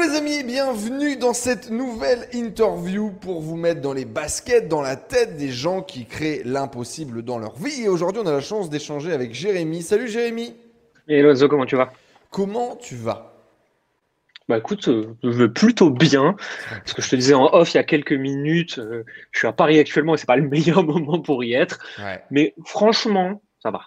les amis, bienvenue dans cette nouvelle interview pour vous mettre dans les baskets, dans la tête des gens qui créent l'impossible dans leur vie. Et aujourd'hui, on a la chance d'échanger avec Jérémy. Salut Jérémy. Et Lorenzo, comment tu vas? Comment tu vas? Bah écoute, euh, je vais plutôt bien. Parce que je te disais en off il y a quelques minutes, euh, je suis à Paris actuellement et c'est pas le meilleur moment pour y être. Ouais. Mais franchement, ça va.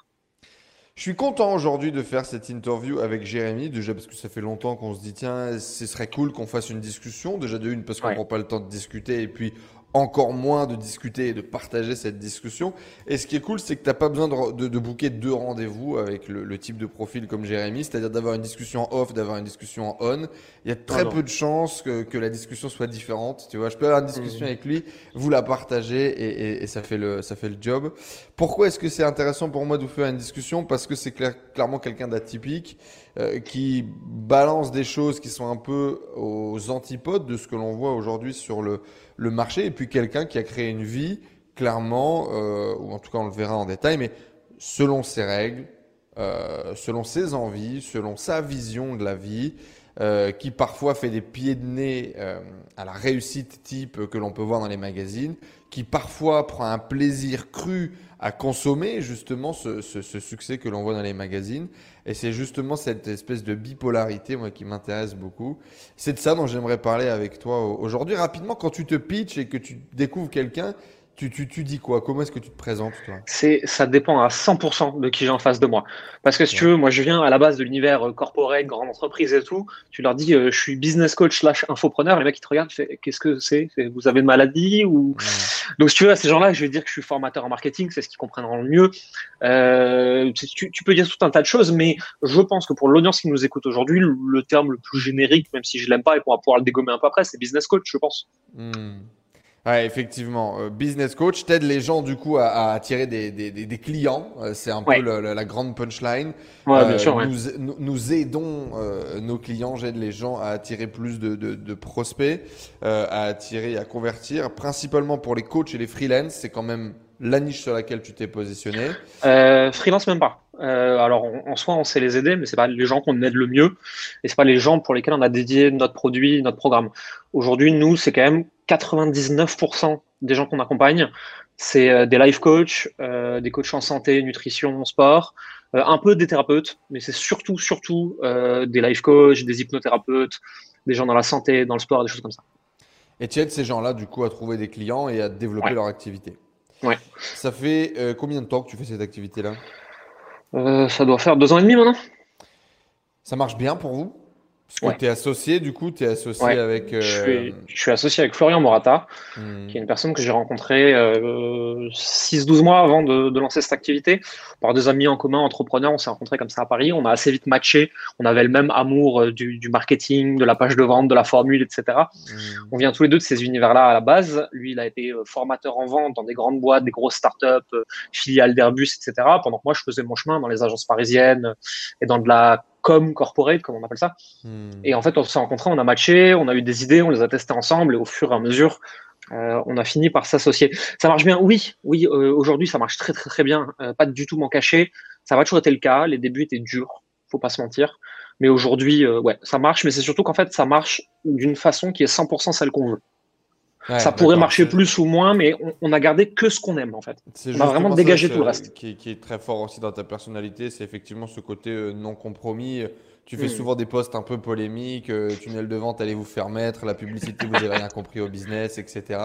Je suis content aujourd'hui de faire cette interview avec Jérémy, déjà parce que ça fait longtemps qu'on se dit tiens, ce serait cool qu'on fasse une discussion. Déjà de une parce qu'on Ouais. prend pas le temps de discuter et puis encore moins de discuter et de partager cette discussion. Et ce qui est cool, c'est que t'as pas besoin de, de, de booker deux rendez-vous avec le, le type de profil comme Jérémy, c'est-à-dire d'avoir une discussion en off, d'avoir une discussion en on. Il y a très non. peu de chances que, que la discussion soit différente. Tu vois, je peux avoir une discussion Mhm. avec lui, vous la partagez et, et, et ça fait le ça fait le job. Pourquoi est-ce que c'est intéressant pour moi de vous faire une discussion? Parce que c'est clair- clairement quelqu'un d'atypique euh, qui balance des choses qui sont un peu aux antipodes de ce que l'on voit aujourd'hui sur le, marché, et puis quelqu'un qui a créé une vie clairement, euh, ou en tout cas on le verra en détail, mais selon ses règles, euh, selon ses envies, selon sa vision de la vie, qui parfois fait des pieds de nez à la réussite type que l'on peut voir dans les magazines, qui parfois prend un plaisir cru à consommer justement ce, ce- ce succès que l'on voit dans les magazines. Et c'est justement cette espèce de bipolarité, moi, qui m'intéresse beaucoup. C'est de ça dont j'aimerais parler avec toi aujourd'hui. Rapidement, quand tu te pitches et que tu découvres quelqu'un, tu, tu, tu dis quoi? Comment est-ce que tu te présentes, toi? C'est, ça dépend à 100% de qui j'ai en face de moi. Parce que si tu veux, moi je viens à la base de l'univers euh, corporate, grande entreprise et tout. Tu leur dis, euh, je suis business coach slash infopreneur. Les mecs ils te regardent, qu'est-ce que c'est? Vous avez une maladie ou Donc, si tu veux, à ces gens-là, je vais dire que je suis formateur en marketing, c'est ce qu'ils comprendront le mieux. Euh, tu, tu peux dire tout un tas de choses, mais je pense que pour l'audience qui nous écoute aujourd'hui, le, le terme le plus générique, même si je l'aime pas et qu'on va pouvoir le dégommer un peu après, c'est business coach, je pense. Hmm. Ouais, effectivement. Euh, business coach t'aide les gens du coup à, à attirer des, des, des, des clients. Euh, c'est un peu Ouais. le- le- la grande punchline. Ouais, Euh, bien sûr. ouais. nous, nous, aidons euh, nos clients, j'aide les gens à attirer plus de, de, de prospects, euh, à attirer, à convertir, principalement pour les coachs et les freelances. C'est quand même la niche sur laquelle tu t'es positionné. Euh, freelance même pas. Euh, alors en, en soi, on sait les aider, mais c'est pas les gens qu'on aide le mieux, et c'est pas les gens pour lesquels on a dédié notre produit, notre programme. Aujourd'hui, nous, c'est quand même 99% des gens qu'on accompagne, c'est euh, des life coachs, euh, des coachs en santé, nutrition, sport, euh, un peu des thérapeutes, mais c'est surtout, surtout euh, des life coachs, des hypnothérapeutes, des gens dans la santé, dans le sport, des choses comme ça. Et tu aides ces gens-là du coup à trouver des clients et à développer Ouais. leur activité. Ouais. Ça fait combien de temps que tu fais cette activité-là? Ça doit faire deux ans et demi maintenant. Ça marche bien pour vous? Parce que Ouais. tu es associé, du coup, tu es associé Ouais. avec. Je, euh, suis, je suis associé avec Florian Morata. hmm, qui est une personne que j'ai rencontrée euh, 6-12 mois avant de, de lancer cette activité. Par des amis en commun, entrepreneurs, on s'est rencontrés comme ça à Paris. On a assez vite matché. On avait le même amour euh, du, du marketing, de la page de vente, de la formule, etc. hmm. On vient tous les deux de ces univers-là à la base. Lui, il a été euh, formateur en vente dans des grandes boîtes, des grosses startups, euh, filiales d'Airbus, etc. Pendant que moi, je faisais mon chemin dans les agences parisiennes et dans de la com corporate, comme on appelle ça. Hmm. Et en fait, on s'est rencontrés, on a matché, on a eu des idées, on les a testées ensemble, et au fur et à mesure, euh, on a fini par s'associer. Ça marche bien, oui, oui. euh, Aujourd'hui, ça marche très très très bien. Euh, pas du tout m'en cacher. Ça va toujours été le cas. Les débuts étaient durs, faut pas se mentir. Mais aujourd'hui, ouais, ça marche. Mais c'est surtout qu'en fait, ça marche d'une façon qui est 100% celle qu'on veut. Ouais, ça pourrait marcher plus ou moins, mais on, on a gardé que ce qu'on aime en fait. C'est on a vraiment dégagé tout le reste. Qui, qui est très fort aussi dans ta personnalité, c'est effectivement ce côté euh, non compromis. Tu fais Mm. souvent des posts un peu polémiques, euh, tunnel de vente, allez vous faire mettre, la publicité, vous n'avez rien compris au business, etc.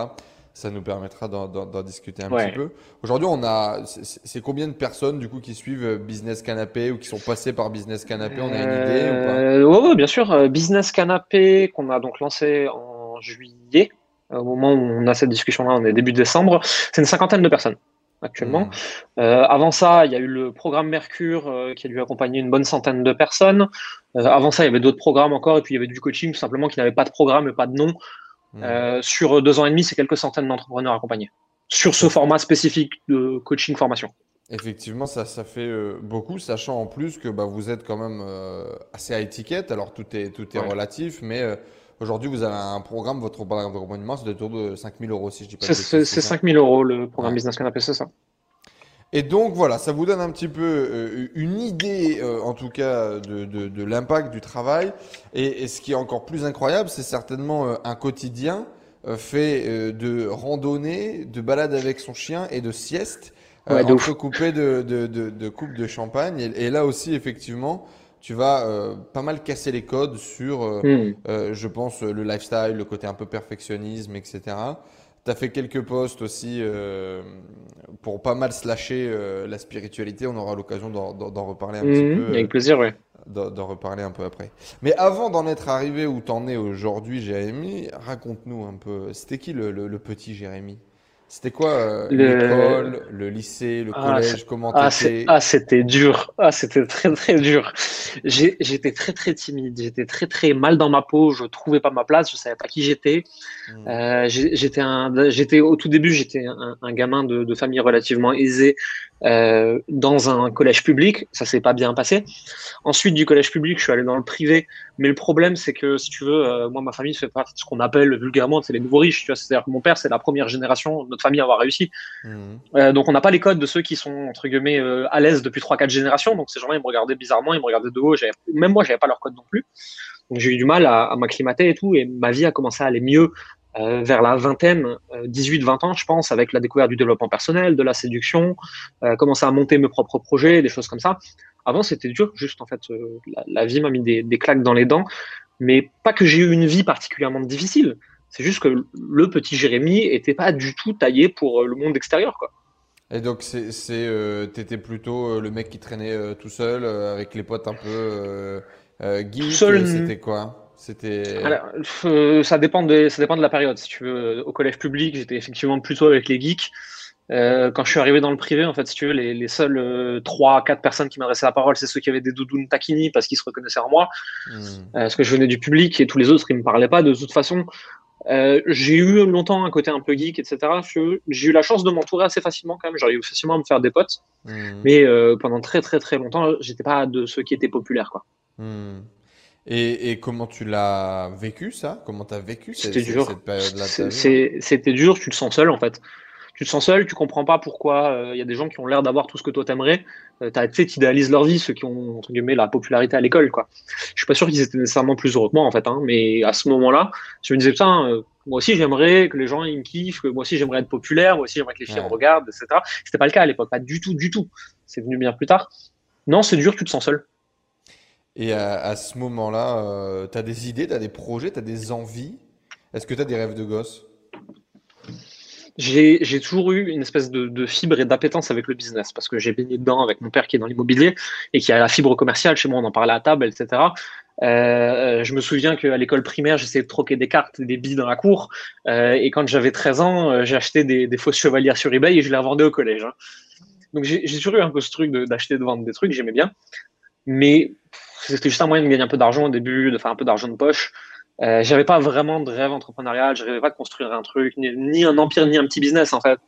Ça nous permettra d'en- discuter un Ouais. petit peu. Aujourd'hui, on a, c'est c'est combien de personnes du coup qui suivent euh, Business Canapé ou qui sont passées par Business Canapé On a une idée ou pas? Euh, ouais, ouais, bien sûr. Euh, Business Canapé, qu'on a donc lancé en juillet, au moment où on a cette discussion-là, on est début décembre, c'est une cinquantaine de personnes actuellement. Hmm. Euh, avant ça, il y a eu le programme Mercure euh, qui a dû accompagner une bonne centaine de personnes. Euh, avant ça, il y avait d'autres programmes encore, et puis il y avait du coaching tout simplement qui n'avait pas de programme et pas de nom. Euh, sur deux ans et demi, c'est quelques centaines d'entrepreneurs accompagnés sur ce format spécifique de coaching formation. Effectivement, ça, ça fait beaucoup, sachant en plus que bah, vous êtes quand même assez à étiquette. Alors tout est, tout est Ouais. relatif, mais aujourd'hui vous avez un programme, votre programme d'accompagnement, c'est autour de 5000 euros si je dis pas C'est bêtises, c'est- c'est c'est ça 5000 euros le programme Ouais. Business Canapé, c'est ça. Et donc voilà, ça vous donne un petit peu euh, une idée, euh, en tout cas, de, de, de l'impact du travail. Et, et, ce qui est encore plus incroyable, c'est certainement euh, un quotidien fait de randonnée, de balade avec son chien et de sieste, ouais, de, de, de, de coupes de champagne. Et, et, là aussi, effectivement, tu vas pas mal casser les codes sur, hmm. je pense, le lifestyle, le côté un peu perfectionnisme, etc. Tu as fait quelques posts aussi euh, pour pas mal slasher euh, la spiritualité. On aura l'occasion d'en reparler un petit mhm, peu. Avec plaisir, oui. D'en reparler un peu après. Mais avant d'en être arrivé où t'en es aujourd'hui, Jérémy, raconte-nous un peu. C'était qui le, le petit Jérémy? C'était quoi euh, l'école, le lycée, le ah, collège Comment ah, Ah, c'était dur. Ah, c'était très très dur. J'étais très très timide. J'étais très très mal dans ma peau. Je trouvais pas ma place. Je savais pas qui j'étais. Hmm. Euh, j'étais un, j'étais au tout début, j'étais un, un, gamin de, de, famille relativement aisée euh, dans un collège public. Ça s'est pas bien passé. Ensuite, du collège public, je suis allé dans le privé. Mais le problème, c'est que si tu veux, euh, moi, ma famille fait partie de ce qu'on appelle vulgairement, c'est les nouveaux riches. Tu vois, c'est-à-dire que mon père, c'est la première génération de notre famille à avoir réussi. Mmh. Euh, donc, on n'a pas les codes de ceux qui sont entre guillemets à l'aise depuis 3-4 générations. Donc, ces gens-là, ils me regardaient bizarrement, ils me regardaient de haut. Même moi, j'avais pas leur code non plus. Donc, j'ai eu du mal à, à m'acclimater et tout. Et ma vie a commencé à aller mieux euh, vers la vingtaine, 18-20 euh, ans, je pense, avec la découverte du développement personnel, de la séduction, euh, commencer à monter mes propres projets, des choses comme ça. Avant, c'était dur, juste en fait, la, vie m'a mis des, claques dans les dents, mais pas que j'ai eu une vie particulièrement difficile. C'est juste que le petit Jérémy était pas du tout taillé pour le monde extérieur, quoi. Et donc, c'est, t'étais plutôt le mec qui traînait tout seul avec les potes un peu geek. C'était quoi? C'était. Euh, ça dépend de ça dépend de la période. Si tu veux, au collège public, j'étais effectivement plutôt avec les geeks. Euh, quand je suis arrivé dans le privé, en fait, si tu veux, les, les seules euh, trois, quatre personnes qui m'adressaient la parole, c'est ceux qui avaient des doudounes taquini parce qu'ils se reconnaissaient en moi. Hmm. parce que je venais du public et tous les autres, ils me parlaient pas. De toute façon, j'ai eu longtemps un côté un peu geek, etc. J'ai eu la chance de m'entourer assez facilement quand même. J'arrive facilement à me faire des potes. Hmm. Mais pendant très, très, très longtemps, j'étais pas de ceux qui étaient populaires, quoi. Hmm. Et, et, comment tu l'as vécu ça? Comment tu as vécu cette, cette période-là C'était dur, tu te sens seul en fait. Tu te sens seul, tu comprends pas pourquoi il euh, y a des gens qui ont l'air d'avoir tout ce que toi t'aimerais. Euh, tu idéalises leur vie, ceux qui ont entre guillemets la popularité à l'école. quoi. Je suis pas sûr qu'ils étaient nécessairement plus heureux que moi en fait, hein, mais à ce moment-là, je me disais putain, euh, moi aussi j'aimerais que les gens ils me kiffent, que moi aussi j'aimerais être populaire, moi aussi j'aimerais que les filles me regardent, etc. C'était pas le cas à l'époque, pas du tout, du tout. C'est venu bien plus tard. Non, c'est dur, tu te sens seul. Et à, ce moment-là, euh, tu as des idées, tu as des projets, tu as des envies? Est-ce que tu as des rêves de gosse? J'ai toujours eu une espèce de, fibre et d'appétence avec le business parce que j'ai baigné dedans avec mon père qui est dans l'immobilier et qui a la fibre commerciale chez moi, on en parlait à table, etc. Euh, je me souviens qu'à l'école primaire, j'essayais de troquer des cartes, des billes dans la cour. Euh, et quand j'avais 13 ans, euh, j'ai acheté des, des, fausses chevalières sur eBay et je les revendais au collège. Hein. Donc j'ai toujours eu un peu ce truc d'acheter, de, de vendre des trucs, j'aimais bien. Mais c'était juste un moyen de gagner un peu d'argent au début, de faire un peu d'argent de poche. Euh, j'avais pas vraiment de rêve entrepreneurial, je rêvais pas de construire un truc, ni, un empire, ni un petit business en fait.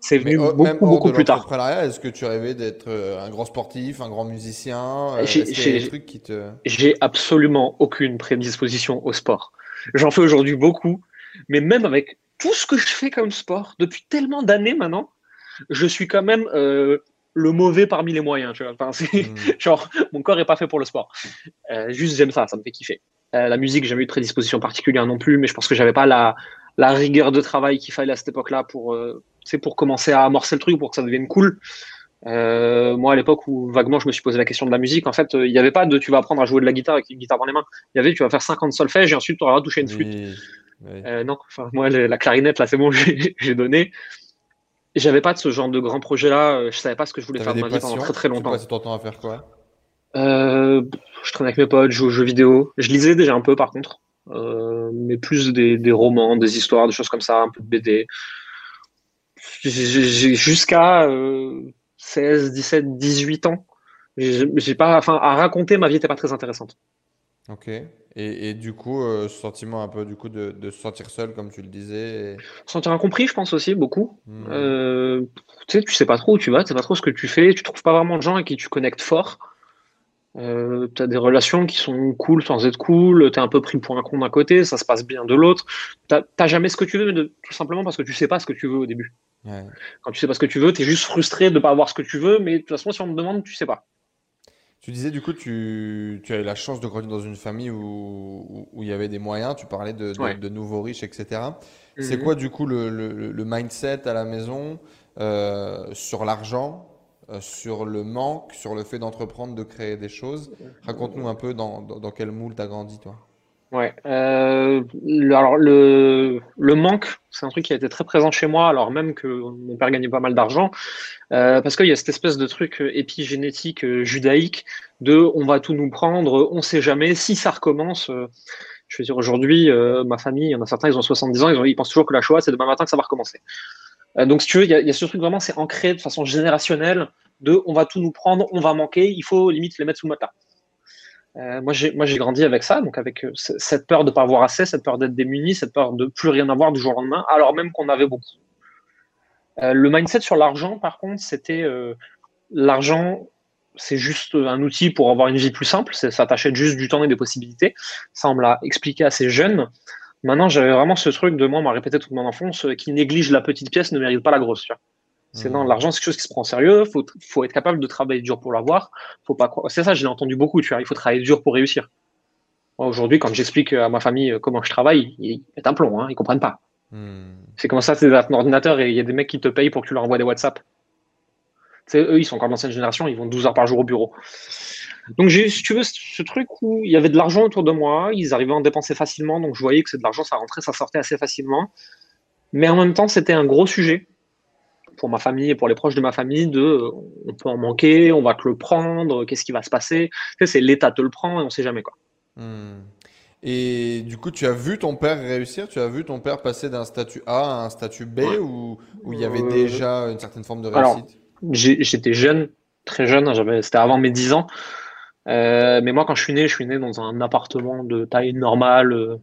C'est venu beaucoup, même beaucoup plus tard. Est-ce que tu rêvais d'être euh, un grand sportif, un grand musicien euh, J'ai absolument aucune prédisposition au sport. J'en fais aujourd'hui beaucoup, mais même avec tout ce que je fais comme sport depuis tellement d'années maintenant, je suis quand même euh, le mauvais parmi les moyens. Tu vois. Enfin, hmm. genre, mon corps est pas fait pour le sport. Euh, juste, j'aime ça, ça me fait kiffer. Euh, la musique, j'ai jamais eu de prédisposition particulière non plus, mais je pense que j'avais pas la, la rigueur de travail qu'il fallait à cette époque-là pour, euh, pour commencer à amorcer le truc, pour que ça devienne cool. Euh, moi, à l'époque où vaguement je me suis posé la question de la musique, en fait, il n'y avait pas de tu vas apprendre à jouer de la guitare avec une guitare dans les mains. Il y avait tu vas faire 50 solfèges et ensuite tu auras touché une flûte. Non, enfin, moi, la clarinette, là, c'est bon, j'ai donné j'avais pas de ce genre de grand projet-là. Euh, je savais pas ce que je voulais faire de ma vie pendant très très longtemps. Tu passais ton temps à faire quoi? Euh, Je traînais avec mes potes, je jouais aux jeux vidéo. Je lisais déjà un peu par contre, euh, mais plus des, des, romans, des histoires, des choses comme ça, un peu de BD. Jusqu'à 16, 17, 18 ans, j'ai pas, enfin, à raconter ma vie n'était pas très intéressante. Ok. Et, et du coup, euh, ce sentiment un peu du coup de, de, se sentir seul, comme tu le disais. Se sentir incompris, je pense aussi beaucoup. Hmm. Euh, tu sais, tu sais pas trop où tu vas, tu sais pas trop ce que tu fais, tu trouves pas vraiment de gens avec qui tu connectes fort. Euh, tu as des relations qui sont cool sans être cool, tu es un peu pris pour un con d'un côté, ça se passe bien de l'autre. Tu n'as jamais ce que tu veux, mais tout simplement parce que tu sais pas ce que tu veux au début. Quand tu sais pas ce que tu veux, tu es juste frustré de pas avoir ce que tu veux, mais de toute façon, si on te demande, tu sais pas. Tu disais du coup, tu, tu as eu la chance de grandir dans une famille où, où, il y avait des moyens, tu parlais de, de, nouveaux riches, etc. C'est mhm. quoi du coup le, le, le, mindset à la maison euh, sur l'argent euh, sur le manque, sur le fait d'entreprendre, de créer des choses? Raconte-nous un peu dans, dans, quel moule tu as grandi, toi. Ouais. Euh, le, alors le, le manque, c'est un truc qui a été très présent chez moi, alors même que mon père gagnait pas mal d'argent, euh, parce qu'il y a cette espèce de truc épigénétique judaïque de on va tout nous prendre, on sait jamais, si ça recommence. je veux dire, aujourd'hui, ma famille, il y en a certains, ils ont 70 ans, ils, pensent toujours que la Shoah, c'est demain matin que ça va recommencer. Euh, donc, si tu veux, il y, a ce truc vraiment, c'est ancré de façon générationnelle de on va tout nous prendre, on va manquer, il faut limite les mettre sous le matelas. Euh, moi, j'ai, grandi avec ça, donc avec euh, cette peur de ne pas avoir assez, cette peur d'être démuni, cette peur de plus rien avoir du jour au lendemain, alors même qu'on avait beaucoup. le mindset sur l'argent, par contre, c'était l'argent, c'est juste un outil pour avoir une vie plus simple, ça t'achète juste du temps et des possibilités. Ça, on me l'a expliqué assez jeune. Maintenant, j'avais vraiment ce truc de moi, on m'a répété toute mon enfance, euh, qui néglige la petite pièce ne mérite pas la grosse. C'est non, mmh. l'argent, c'est quelque chose qui se prend au sérieux. Faut, faut être capable de travailler dur pour l'avoir. Faut pas. C'est ça, je l'ai entendu beaucoup. Tu vois, il faut travailler dur pour réussir. Aujourd'hui, quand j'explique à ma famille euh, comment je travaille, ils mettent un plomb. Hein, ils comprennent pas. Mmh. C'est comme ça, c'est un ordinateur et il y a des mecs qui te payent pour que tu leur envoies des WhatsApp. Eux, ils sont encore d'ancienne génération. Ils vont 12 heures par jour au bureau. Donc j'ai, si tu veux, ce truc où il y avait de l'argent autour de moi, ils arrivaient à en dépenser facilement, donc je voyais que c'est de l'argent, ça rentrait, ça sortait assez facilement. Mais en même temps, c'était un gros sujet pour ma famille et pour les proches de ma famille de on peut en manquer, on va te le prendre, qu'est-ce qui va se passer? C'est l'État te le prend et on sait jamais quoi. Hmm. Et du coup, tu as vu ton père réussir? Tu as vu ton père passer d'un statut A à un statut B où, où, il y avait euh, déjà une certaine forme de réussite? J'étais jeune, très jeune, c'était avant mes 10 ans. Euh, mais moi, quand je suis né, je suis né dans un appartement de taille normale, euh,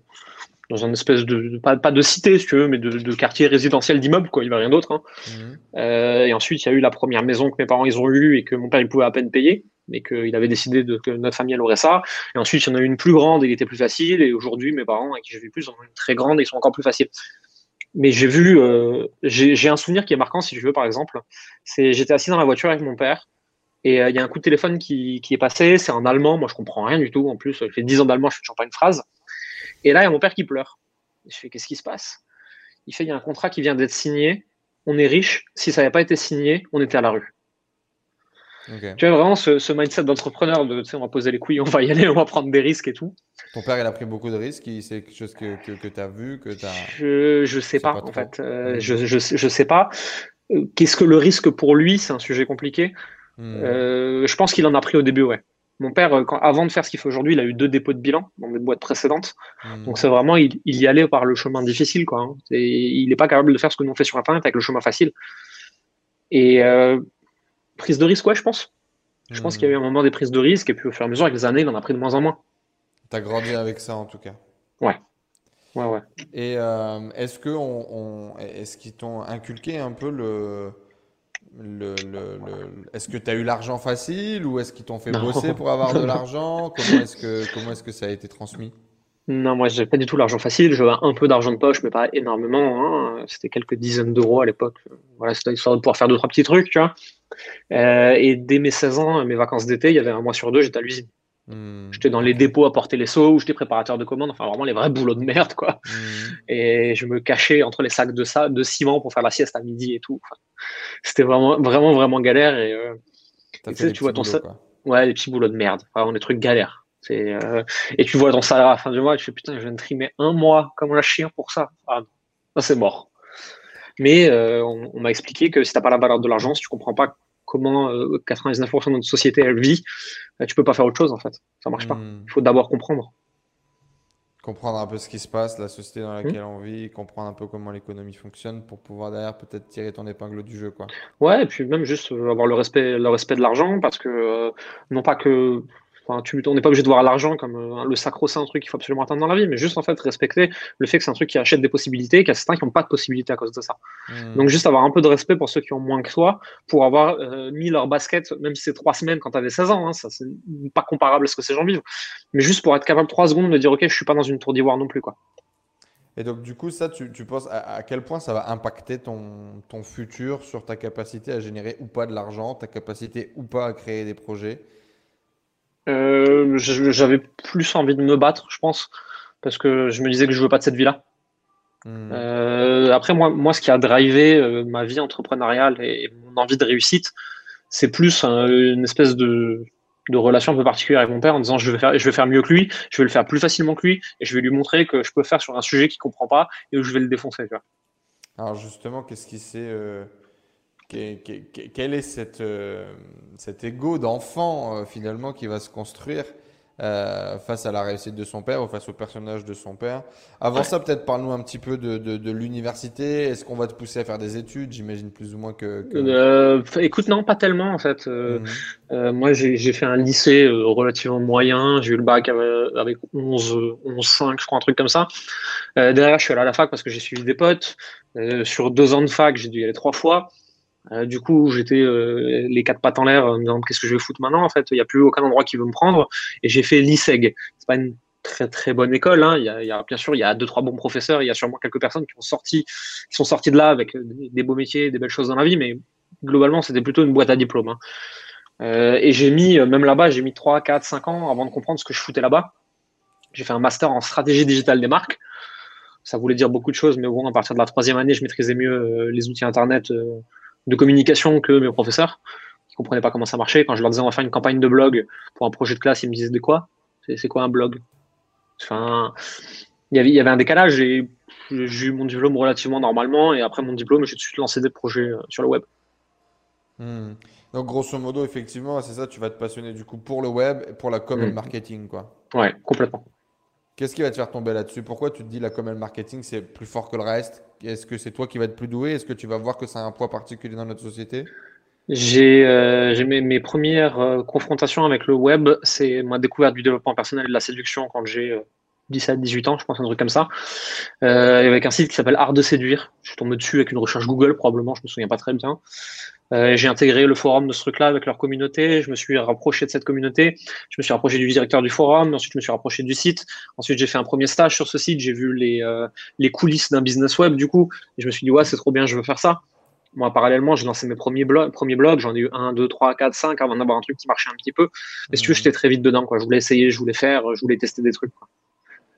dans une espèce de, pas, de cité, si tu veux, mais de, quartier résidentiel d'immeuble, quoi. Il n'y avait rien d'autre. Hein. Mhm. Euh, et ensuite, il y a eu la première maison que mes parents ils ont eue et que mon père il pouvait à peine payer, mais qu'il avait décidé de, que notre famille elle aurait ça. Et ensuite, il y en a eu une plus grande et qui était plus facile. Et aujourd'hui, mes parents, avec qui je vis plus, en ont une très grande et ils sont encore plus faciles. Mais j'ai vu, j'ai un souvenir qui est marquant, si tu veux, par exemple. C'est j'étais assis dans la voiture avec mon père. Et euh, il y a un coup de téléphone qui, est passé, c'est en allemand, moi je comprends rien du tout. En plus, il fait 10 ans d'allemand, je ne toujours pas une phrase. Et là, il y a mon père qui pleure. Je fais Qu'est-ce qui se passe? Il fait Il y a un contrat qui vient d'être signé, on est riche, si ça n'avait pas été signé, on était à la rue. Tu as vraiment ce, mindset d'entrepreneur de tu sais, on va poser les couilles, on va y aller, on va prendre des risques et tout. Ton père, il a pris beaucoup de risques, c'est quelque chose que, que, tu as vu que as... Je ne sais pas, en fait. Euh, je ne sais pas. Euh, qu'est-ce que le risque pour lui? C'est un sujet compliqué. Hmm. Euh, je pense qu'il en a pris au début, ouais. Mon père, euh, avant de faire ce qu'il fait aujourd'hui, il a eu deux dépôts de bilan dans des boîtes précédentes. Hmm. Donc c'est vraiment, il, y allait par le chemin difficile, quoi. Hein. il n'est pas capable de faire ce que nous on fait sur Internet avec le chemin facile. Et euh, prise de risque, ouais, je pense. Je pense hmm. qu'il y a eu un moment des prises de risque, et puis au fur et à mesure, avec les années, il en a pris de moins en moins. Tu as grandi avec ça, en tout cas. Ouais. Ouais, ouais. Et est-ce que on, est-ce qu'ils t'ont inculqué un peu le le, est-ce que tu as eu l'argent facile ou est-ce qu'ils t'ont fait bosser pour avoir de l'argent? Comment est-ce que, comment est-ce que ça a été transmis? Non, moi, j'ai pas du tout l'argent facile. J'avais un peu d'argent de poche, mais pas énormément. Hein. C'était quelques dizaines d'euros à l'époque. Voilà, c'était histoire de pouvoir faire deux, trois petits trucs, tu vois. Euh, et dès mes 16 ans, mes vacances d'été, il y avait un mois sur deux, j'étais à l'usine. Hmm. J'étais dans les dépôts à porter les seaux, ou j'étais préparateur de commandes, enfin vraiment les vrais boulots de merde, quoi. Hmm. Et je me cachais entre les sacs de, ça, de ciment pour faire la sieste à midi et tout. c'était vraiment, vraiment, vraiment galère. Et, euh, tu, sais, tu vois ton Ouais, les petits boulots de merde, vraiment des trucs galères. Euh, et tu vois ton salaire à la fin du mois, tu fais putain, je viens de trimer un mois comme un chien pour ça. Ah, c'est mort. Mais euh, on, m'a expliqué que si t'as pas la valeur de l'argent, si tu comprends pas comment 99% de notre société elle vit, tu peux pas faire autre chose en fait. Ça marche pas. Hmm. Il faut d'abord comprendre. Comprendre un peu ce qui se passe, la société dans laquelle hmm. on vit, comprendre un peu comment l'économie fonctionne pour pouvoir derrière peut-être tirer ton épingle du jeu. Quoi. Ouais, et puis même juste euh, avoir le respect, le respect de l'argent parce que euh, non pas que Enfin, tu, on n'est pas obligé de voir l'argent comme euh, le sacro-saint truc qu'il faut absolument atteindre dans la vie, mais juste en fait respecter le fait que c'est un truc qui achète des possibilités, qu'il y a certains qui n'ont pas de possibilités à cause de ça. Hmm. Donc juste avoir un peu de respect pour ceux qui ont moins que toi, pour avoir euh, mis leur basket, même si c'est trois semaines quand tu avais 16 ans, hein, ça c'est pas comparable à ce que ces gens vivent, mais juste pour être capable trois secondes de dire ok, je suis pas dans une tour d'ivoire non plus quoi. Et donc, du coup, ça, tu, tu penses à, quel point ça va impacter ton, ton, futur sur ta capacité à générer ou pas de l'argent, ta capacité ou pas à créer des projets? Euh, J'avais plus envie de me battre, je pense, parce que je me disais que je veux pas de cette vie-là. Hmm. Euh, après, moi, moi, ce qui a drivé euh, ma vie entrepreneuriale et mon envie de réussite, c'est plus une espèce de de relation un peu particulière avec mon père en disant je vais faire je vais faire mieux que lui, je vais le faire plus facilement que lui et je vais lui montrer que je peux faire sur un sujet qu'il comprend pas et où je vais le défoncer. Tu vois. Alors justement, qu'est-ce qui euh, quel est cette, euh, cet ego d'enfant euh, finalement qui va se construire euh, face à la réussite de son père ou face au personnage de son père? Avant ça, peut-être parle-nous un petit peu de, de, l'université. Est-ce qu'on va te pousser à faire des études? J'imagine plus ou moins que. Euh, écoute, non, pas tellement en fait. Euh, mhm. moi, j'ai fait un lycée relativement moyen. J'ai eu le bac avec 11, 11, 5, je crois, un truc comme ça. derrière, je suis allé à la fac parce que j'ai suivi des potes. sur deux ans de fac, j'ai dû y aller trois fois. Euh, du coup, j'étais euh, les quatre pattes en l'air, me disant qu'est-ce que je vais foutre maintenant En fait, il n'y a plus aucun endroit qui veut me prendre. Et j'ai fait l'ISEG. C'est pas une très très bonne école. Hein. Il, y a, bien sûr, il y a deux trois bons professeurs. Il y a sûrement quelques personnes qui ont sorti, sont sorties de là avec des, beaux métiers, des belles choses dans la vie. Mais globalement, c'était plutôt une boîte à diplôme. Hein. Euh, et j'ai mis, même là-bas, j'ai mis 3, 4, 5 ans avant de comprendre ce que je foutais là-bas. J'ai fait un master en stratégie digitale des marques. Ça voulait dire beaucoup de choses, mais bon, à partir de la troisième année, je maîtrisais mieux les outils Internet de communication que mes professeurs, qui comprenaient pas comment ça marchait. Quand je leur disais on va faire une campagne de blog pour un projet de classe, ils me disaient de quoi? C'est quoi un blog? Enfin, il y avait, y avait un décalage et j'ai eu mon diplôme relativement normalement et après mon diplôme, j'ai tout de suite lancé des projets euh, sur le web. Hmm. Donc grosso modo, effectivement, c'est ça, tu vas te passionner du coup pour le web et pour la com et le hmm. marketing, quoi. Ouais, complètement. Qu'est-ce qui va te faire tomber là-dessus? Pourquoi tu te dis la com et le marketing, c'est plus fort que le reste? Est-ce que c'est toi qui vas être plus doué? Est-ce que tu vas voir que ça a un poids particulier dans notre société? J'ai euh, mes, premières euh, confrontations avec le web, c'est ma découverte du développement personnel et de la séduction quand j'ai 17, euh, 18 ans, je pense, un truc comme ça, avec un site qui s'appelle Art de séduire. Je suis tombé dessus avec une recherche Google, probablement, je me souviens pas très bien. Euh, j'ai intégré le forum de ce truc-là avec leur communauté. Je me suis rapproché de cette communauté. Je me suis rapproché du directeur du forum. Ensuite, je me suis rapproché du site. Ensuite, j'ai fait un premier stage sur ce site. J'ai vu les, euh, les coulisses d'un business web, du coup. Et je me suis dit, ouais, c'est trop bien, je veux faire ça. Moi, parallèlement, j'ai lancé mes premiers blogs. Premiers blogs. J'en ai eu un, deux, trois, quatre, cinq avant d'avoir un truc qui marchait un petit peu. Mais si tu veux, mmh. j'étais très vite dedans. Quoi. Je voulais essayer, je voulais faire, je voulais tester des trucs. Quoi.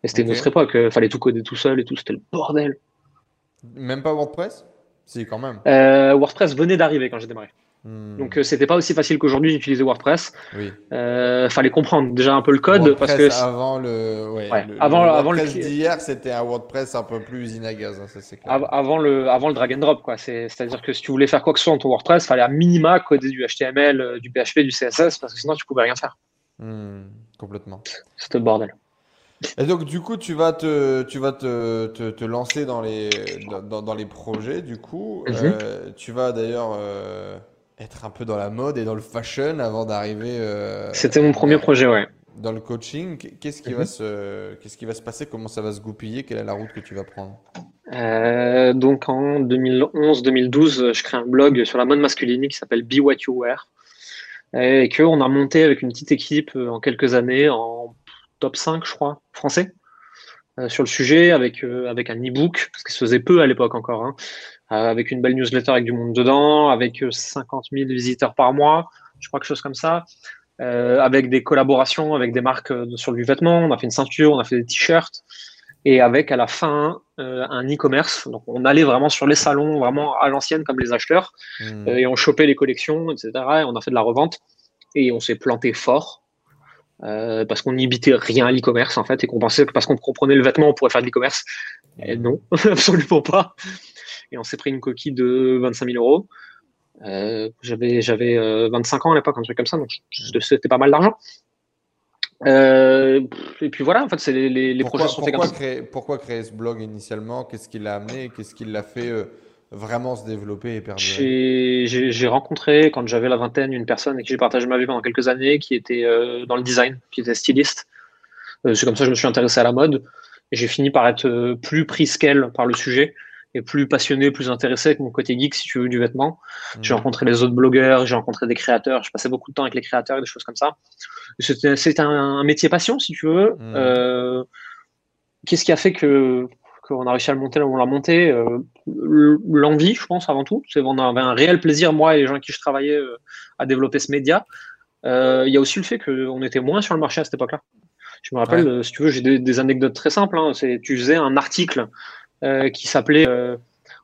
Et c'était une autre époque. Il fallait tout coder tout seul et tout. C'était le bordel. Même pas WordPress? Si, quand même. Euh, WordPress venait d'arriver quand j'ai démarré. Hmm. Donc euh, c'était pas aussi facile qu'aujourd'hui d'utiliser WordPress. Oui. Euh, fallait comprendre déjà un peu le code parce que avant le, ouais, avant, le avant WordPress d'hier c'était un WordPress un peu plus usine à gaz. Hein, ça, clair. Avant le avant le drag and drop quoi. C'est à dire que si tu voulais faire quoi que ce soit dans ton WordPress, fallait à minima coder du HTML, euh, du PHP, du CSS parce que sinon tu pouvais rien faire. Hmm, complètement. C'était le bordel. Et donc, du coup, tu vas te, tu vas te, te, lancer dans les, dans, dans, les projets, du coup. Mhm. tu vas d'ailleurs être un peu dans la mode et dans le fashion avant d'arriver. Euh, C'était mon premier projet, ouais. Dans le coaching, qu'est-ce qui, va mhm. se, qu'est-ce qui va se passer? Comment ça va se goupiller? Quelle est la route que tu vas prendre? Euh, Donc en 2011-2012, je crée un blog sur la mode masculine qui s'appelle Be What You Wear et qu'on a monté avec une petite équipe euh, en quelques années en top 5, je crois, français sur le sujet avec, avec un e-book, parce ça se faisait peu à l'époque encore, hein, euh, avec une belle newsletter avec du monde dedans, avec 50 euh, 000 visiteurs par mois, je crois quelque chose comme ça, euh, avec des collaborations avec des marques sur du vêtement. On a fait une ceinture, on a fait des t-shirts, et avec à la fin un e-commerce. Donc on allait vraiment sur les salons, vraiment à l'ancienne comme les acheteurs, mmh. et on chopait les collections, etc. Et on a fait de la revente, et on s'est planté fort. Parce qu'on n'imitait rien à l'e-commerce en fait et qu'on pensait que parce qu'on comprenait le vêtement on pourrait faire de l'e-commerce. Non, absolument pas et on s'est pris une coquille de 25 000 euros. Euh, j'avais j'avais 25 euh, ans à l'époque, un truc comme ça, donc c'était pas mal d'argent. Euh, et puis voilà, en fait, c'est les, les, projets sont faits comme ça. Créer, pourquoi créer ce blog initialement? Qu'est-ce qui l'a amené? Qu'est-ce qui l'a fait vraiment se développer et perdurer J'ai rencontré, quand j'avais la vingtaine, une personne avec qui j'ai partagé ma vie pendant quelques années qui était euh, dans le design, qui était styliste. Euh, c'est comme ça que je me suis intéressé à la mode. Et j'ai fini par être euh, plus pris qu'elle par le sujet et plus passionné, plus intéressé avec mon côté geek, si tu veux, du vêtement. Mmh. J'ai rencontré les autres blogueurs, j'ai rencontré des créateurs, je passais beaucoup de temps avec les créateurs et des choses comme ça. C'était un, un, métier passion, si tu veux. Mmh. Euh, Qu'est-ce qui a fait que qu'on a réussi à le monter là où on l'a monté euh, L'envie, je pense, avant tout. On avait un réel plaisir, moi et les gens avec qui je travaillais, euh, à développer ce média. Euh, il y a aussi le fait qu'on était moins sur le marché à cette époque-là. Je me rappelle, si tu veux, j'ai des, anecdotes très simples. Hein. Tu faisais un article qui s'appelait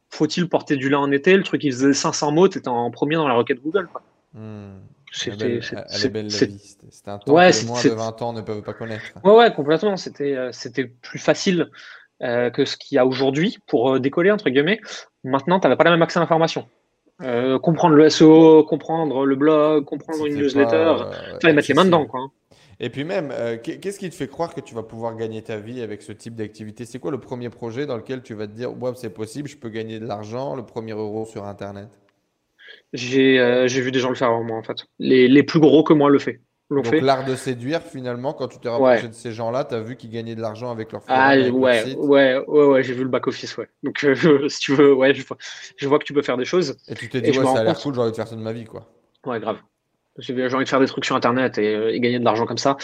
Faut-il porter du lin en été? Le truc, il faisait 500 mots, tu étais en premier dans la requête Google. Hmm. C'était un temps que les moins de 20 ans ne peuvent pas connaître. Ouais, ouais, complètement. C'était c'était plus facile que ce qu'il y a aujourd'hui pour décoller, entre guillemets. Maintenant, tu n'avais pas la même accès à l'information. comprendre le SEO, comprendre le blog, comprendre une newsletter, il fallait mettre les mains dedans. Quoi. Hein. Et puis même, euh, qu'est-ce qui te fait croire que tu vas pouvoir gagner ta vie avec ce type d'activité? C'est quoi le premier projet dans lequel tu vas te dire, ouais, c'est possible, je peux gagner de l'argent, le premier euro sur Internet? Euh, J'ai vu des gens le faire avant moi, en fait. Les, les plus gros que moi le fait. Donc l'art de séduire, finalement, quand tu t'es rapproché de ces gens-là, tu as vu qu'ils gagnaient de l'argent avec leur Ah ouais, ouais, ouais, ouais, j'ai vu le back-office, ouais. Donc euh, si tu veux, ouais, je vois, je vois, que tu peux faire des choses. Et tu t'es dit, ouais, ça a l'air cool, j'ai envie de faire ça de ma vie, quoi. Ouais, grave. J'ai envie de faire des trucs sur Internet et, et gagner de l'argent comme ça.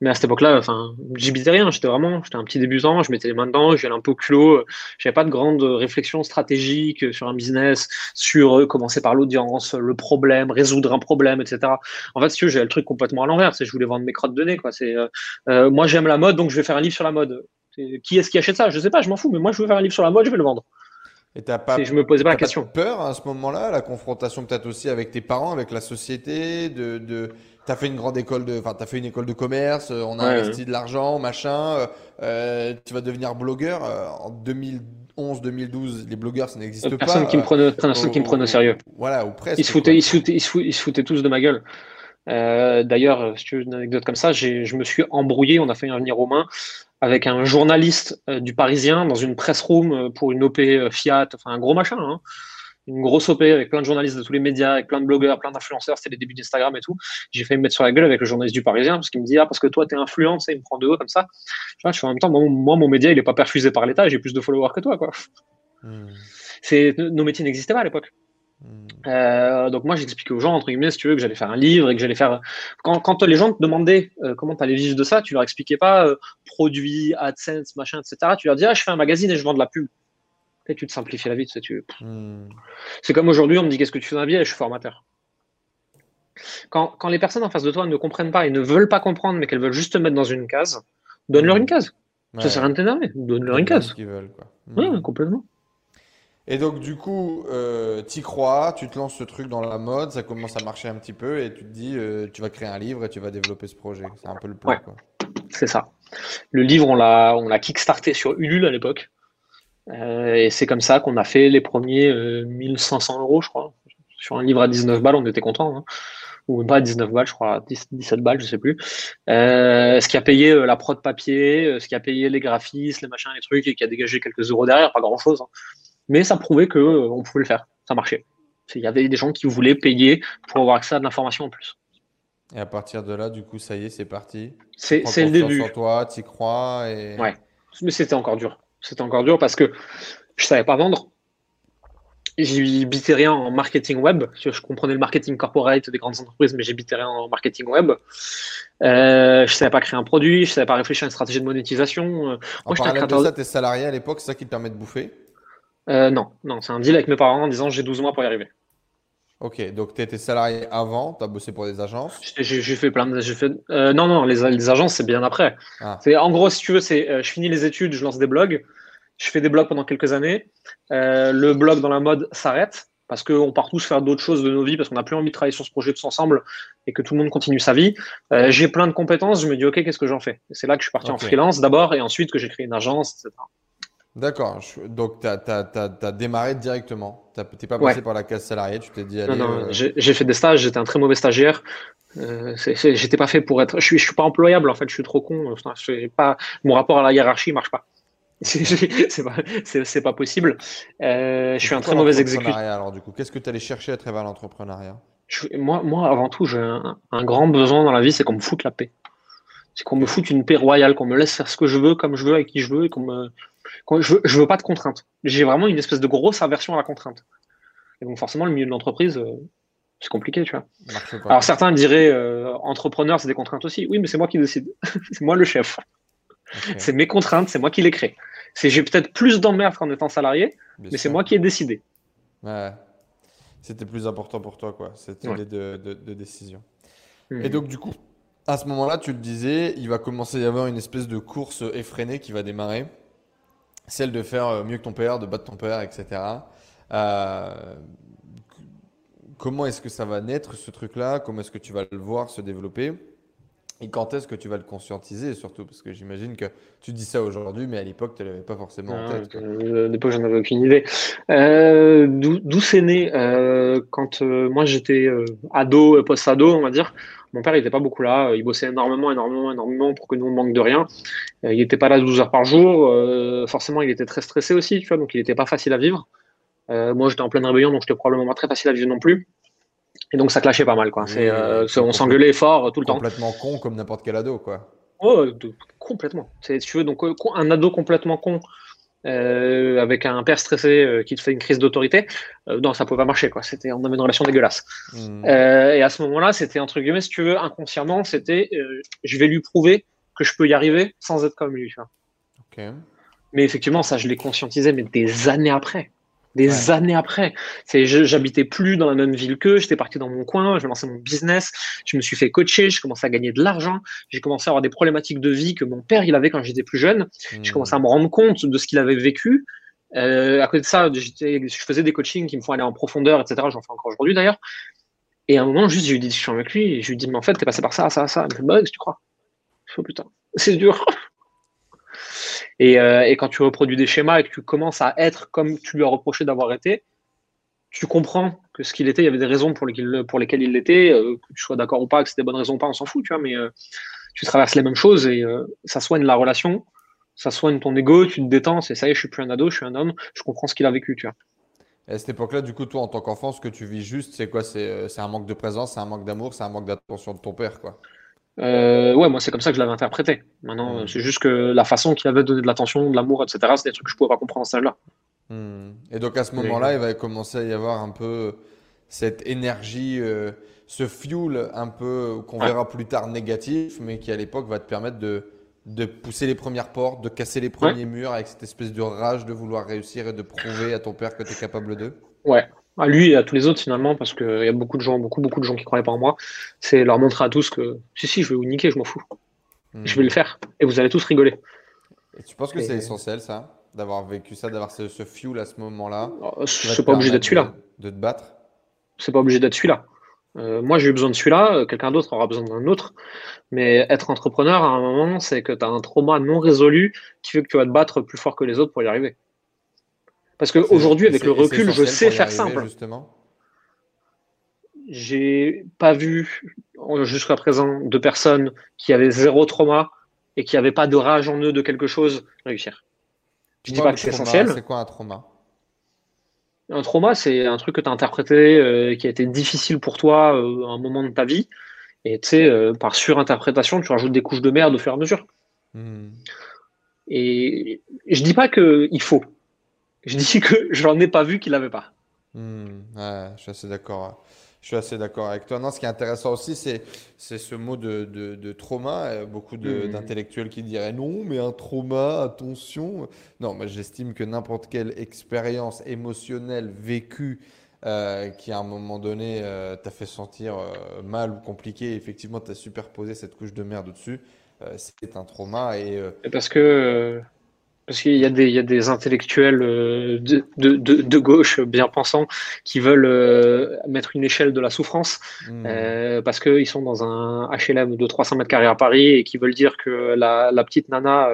Mais à cette époque-là, enfin, j'habitais rien. J'étais vraiment, j'étais un petit débutant. Je mettais les mains dedans. J'allais un peu culot. J'avais pas de grande réflexion stratégique sur un business, sur euh, commencer par l'audience, le problème, résoudre un problème, etc. En fait, si tu j'avais le truc complètement à l'envers. Je voulais vendre mes crottes de nez, quoi. C'est, euh, euh, moi, j'aime la mode, donc je vais faire un livre sur la mode. Qui est-ce qui achète ça? Je sais pas. Je m'en fous. Mais moi, je veux faire un livre sur la mode. Je vais le vendre. Et t'as pas, je me posais pas la question. peur à ce moment-là, la confrontation peut-être aussi avec tes parents, avec la société, de, de t'as fait une grande école de, enfin t'as fait une école de commerce, euh, on a investi de l'argent, machin, euh, euh, tu vas devenir blogueur en 2011, 2012, les blogueurs ça n'existe pas. Personne qui me prenait, personne qui me prenait au sérieux. Voilà, ou presque. Ils se foutaient, ils se foutaient, ils se foutaient, tous de ma gueule. Euh, D'ailleurs, si tu veux une anecdote comme ça, je me suis embrouillé. On a fait un avenir romain avec un journaliste euh, du Parisien dans une press room euh, pour une OP Fiat, enfin un gros machin, hein. une grosse OP avec plein de journalistes de tous les médias, avec plein de blogueurs, plein d'influenceurs, c'était les débuts d'Instagram et tout. J'ai fait me mettre sur la gueule avec le journaliste du Parisien parce qu'il me dit ah parce que toi t'es influent, il me prend de haut comme ça. Je fais en même temps moi, mon média il est pas perfusé par l'État, j'ai plus de followers que toi quoi. Hmm. Nos métiers n'existaient pas à l'époque. Hmm. Euh, donc moi j'expliquais aux gens entre guillemets si tu veux que j'allais faire un livre et que j'allais faire quand, quand les gens te demandaient euh, comment tu allais vivre de ça tu leur expliquais pas euh, produits AdSense machin etc tu leur dis ah je fais un magazine et je vends de la pub. Et tu te simplifies la vie tu hmm. c'est comme aujourd'hui on me dit qu'est-ce que tu fais dans la vie? Et je suis formateur. Quand, quand, les personnes en face de toi ne comprennent pas et ne veulent pas comprendre mais qu'elles veulent juste te mettre dans une case donne-leur une case. Ça sert à rien de t'énerver. Donne-leur une case. veulent, quoi. Ouais, complètement et donc, du coup, euh, tu crois, tu te lances ce truc dans la mode, ça commence à marcher un petit peu et tu te dis, euh, tu vas créer un livre et tu vas développer ce projet. C'est un peu le plan. Ouais, c'est ça. Le livre, on l'a, on l'a kickstarté sur Ulule à l'époque. Euh, et c'est comme ça qu'on a fait les premiers 1500 euros, je crois. Sur un livre à 19 balles, on était content. Hein. Ou pas à 19 balles, je crois, 17 balles, je sais plus. ce qui a payé la prod papier, ce qui a payé les graphismes, les machins, les trucs, et qui a dégagé quelques euros derrière, pas grand chose. Hein mais ça prouvait qu'on euh, pouvait le faire, ça marchait. Il y avait des gens qui voulaient payer pour avoir accès à de l'information en plus. Et à partir de là, du coup, ça y est, c'est parti. C'est le début. Sur toi, tu y crois. Et... Ouais, mais c'était encore dur. C'était encore dur parce que je savais pas vendre. J'habitais rien en marketing web. Je comprenais le marketing corporate des grandes entreprises, mais j'habitais rien en marketing web. Euh, je savais pas créer un produit, je savais pas réfléchir à une stratégie de monétisation. En Moi, parallèle de ça, tes salariés à l'époque, c'est ça qui te permet de bouffer? Euh, non, non, c'est un deal avec mes parents en disant j'ai 12 mois pour y arriver. Ok, donc tu étais salarié avant, tu as bossé pour des agences J'ai fait plein de. Fait, euh, non, non, les, les agences, c'est bien après. Ah. En gros, si tu veux, c'est euh, je finis les études, je lance des blogs, je fais des blogs pendant quelques années. le blog dans la mode s'arrête parce qu'on part tous faire d'autres choses de nos vies, parce qu'on n'a plus envie de travailler sur ce projet tous ensemble et que tout le monde continue sa vie. j'ai plein de compétences, je me dis, OK, qu'est-ce que j'en fais? C'est là que je suis parti en freelance d'abord et ensuite que j'ai créé une agence, etc. D'accord. Donc, tu as, démarré directement. Tu n'es pas passé par la case salariée. Tu t'es dit, allez. Non, non. Euh, j'ai fait des stages. J'étais un très mauvais stagiaire. Euh, J'étais pas fait pour être. Je suis, je suis pas employable, en fait. Je suis trop con. pas... Mon rapport à la hiérarchie marche pas. c'est pas, pas possible. Euh, je suis un très mauvais exécuteur. Alors, du coup, qu'est-ce que tu allais chercher à travers l'entrepreneuriat? Moi, moi, avant tout, j'ai un, grand besoin dans la vie, c'est qu'on me foute la paix. C'est qu'on me foute une paix royale, qu'on me laisse faire ce que je veux, comme je veux, avec qui je veux, et qu'on me. Je, veux, je veux pas de contraintes. J'ai vraiment une espèce de grosse aversion à la contrainte. Et donc, forcément, le milieu de l'entreprise, euh, c'est compliqué, tu vois. Alors, certains diraient, euh, entrepreneur, c'est des contraintes aussi. Oui, mais c'est moi qui décide. c'est moi le chef. C'est mes contraintes, c'est moi qui les crée. C'est j'ai peut-être plus d'emmerde qu'en étant salarié, mais c'est moi qui ai décidé. Ouais. C'était plus important pour toi, quoi. C'était les de, de, décision. Hmm. Et donc, du coup, à ce moment-là, tu le disais, il va commencer à y avoir une espèce de course effrénée qui va démarrer. Celle de faire euh, mieux que ton père, de battre ton père, etc. Euh, comment est-ce que ça va naître, ce truc-là? Comment est-ce que tu vas le voir se développer? Et quand est-ce que tu vas le conscientiser surtout? Parce que j'imagine que tu dis ça aujourd'hui, mais à l'époque, tu ne l'avais pas forcément en tête. Euh, à l'époque, j'en avais aucune idée. Euh, D'où c'est né? Euh, Quand moi j'étais ado, post-ado, on va dire, mon père n'était pas beaucoup là. Il bossait énormément, énormément, énormément pour que nous on manque de rien. il n'était pas là 12 heures par jour. forcément, il était très stressé aussi, tu vois, donc il n'était pas facile à vivre. moi, j'étais en pleine rébellion, donc j'étais probablement pas très facile à vivre non plus. Et donc ça clashait pas mal, quoi. Euh, on s'engueulait fort tout le temps. Complètement con comme n'importe quel ado, quoi. Oh, complètement. C'est, tu veux, donc euh, un ado complètement con euh, avec un père stressé qui te fait une crise d'autorité, non, ça pouvait pas marcher, quoi. C'était, on avait une relation dégueulasse. Hmm. et à ce moment-là, c'était entre guillemets, si tu veux, inconsciemment, c'était, je vais lui prouver que je peux y arriver sans être comme lui. Tu Mais effectivement, ça, je l'ai conscientisé, mais des années après des années après. C'est, j'habitais plus dans la même ville qu'eux, j'étais parti dans mon coin, je lançais mon business, je me suis fait coacher, je commençais à gagner de l'argent, j'ai commencé à avoir des problématiques de vie que mon père il avait quand j'étais plus jeune. Je commençais à me rendre compte de ce qu'il avait vécu. Euh, à côté de ça, je faisais des coachings qui me font aller en profondeur, etc. J'en fais encore aujourd'hui d'ailleurs. Et à un moment, juste, j'ai eu des discussions avec lui et je lui dis, mais en fait, t'es passé par ça, ça, ça. Il me fait, bah, tu crois Je fais, oh, putain, c'est dur. Euh, et, quand tu reproduis des schémas et que tu commences à être comme tu lui as reproché d'avoir été, tu comprends que ce qu'il était, il y avait des raisons pour, lesquelles, il l'était, euh, que tu sois d'accord ou pas, que c'était des bonnes raisons ou pas, on s'en fout, tu vois, mais euh, tu traverses les mêmes choses et ça soigne la relation, ça soigne ton ego, tu te détends, c'est ça y est, je suis plus un ado, je suis un homme, je comprends ce qu'il a vécu, tu vois. Et à cette époque-là, du coup, toi, en tant qu'enfant, ce que tu vis juste, c'est quoi? C'est un manque de présence, c'est un manque d'amour, c'est un manque d'attention de ton père, quoi. Euh, ouais, moi c'est comme ça que je l'avais interprété. Maintenant, hmm. c'est juste que la façon qu'il avait donné de l'attention, de l'amour, etc., c'est des trucs que je pouvais pas comprendre en celle-là. Hmm. Et donc à ce moment-là, il va commencer à y avoir un peu cette énergie, euh, ce fuel un peu qu'on verra plus tard négatif, mais qui à l'époque va te permettre de, de pousser les premières portes, de casser les premiers murs avec cette espèce de rage de vouloir réussir et de prouver à ton père que tu es capable d'eux. Ouais, à lui et à tous les autres finalement, parce qu'il y a beaucoup de gens, beaucoup, beaucoup de gens qui croyaient pas en moi, c'est leur montrer à tous que si, si, je vais vous niquer, je m'en fous. Je vais le faire. Et vous allez tous rigoler. Et tu penses que c'est essentiel ça D'avoir vécu ça, d'avoir ce, ce, fuel à ce moment-là? Oh, C'est pas obligé d'être celui-là. De, te battre? C'est pas obligé d'être celui-là. Euh, moi, j'ai eu besoin de celui-là, euh, quelqu'un d'autre aura besoin d'un autre. Mais être entrepreneur, à un moment, c'est que tu as un trauma non résolu qui fait que tu vas te battre plus fort que les autres pour y arriver. Parce qu'aujourd'hui, avec le recul, je sais faire simple. Justement. J'ai pas vu jusqu'à présent de personnes qui avaient zéro trauma et qui n'avaient pas de rage en eux de quelque chose réussir. Je dis pas que c'est essentiel. C'est quoi un trauma? Un trauma, c'est un truc que tu as interprété, euh, qui a été difficile pour toi euh, à un moment de ta vie. Et tu sais, euh, par surinterprétation, tu rajoutes des couches de merde au fur et à mesure. Hmm. Et je dis pas qu'il faut. Je dis que j'en ai pas vu qu'il l'avait pas. Hmm, ouais, je suis assez d'accord. Je suis assez d'accord avec toi. Non, ce qui est intéressant aussi, c'est, c'est ce mot de, de, trauma. Beaucoup hmm. d'intellectuels qui diraient non, mais un trauma, attention. Non, moi j'estime que n'importe quelle expérience émotionnelle vécue euh, qui à un moment donné euh, t'a fait sentir euh, mal ou compliqué, effectivement, tu as superposé cette couche de merde au-dessus, c'est un trauma. Et, Parce que parce qu'il y, a des, il y a des intellectuels euh, de, de, de, gauche bien pensants qui veulent euh, mettre une échelle de la souffrance hmm. euh, parce qu'ils sont dans un HLM de 300 mètres carrés à Paris et qui veulent dire que la, la petite nana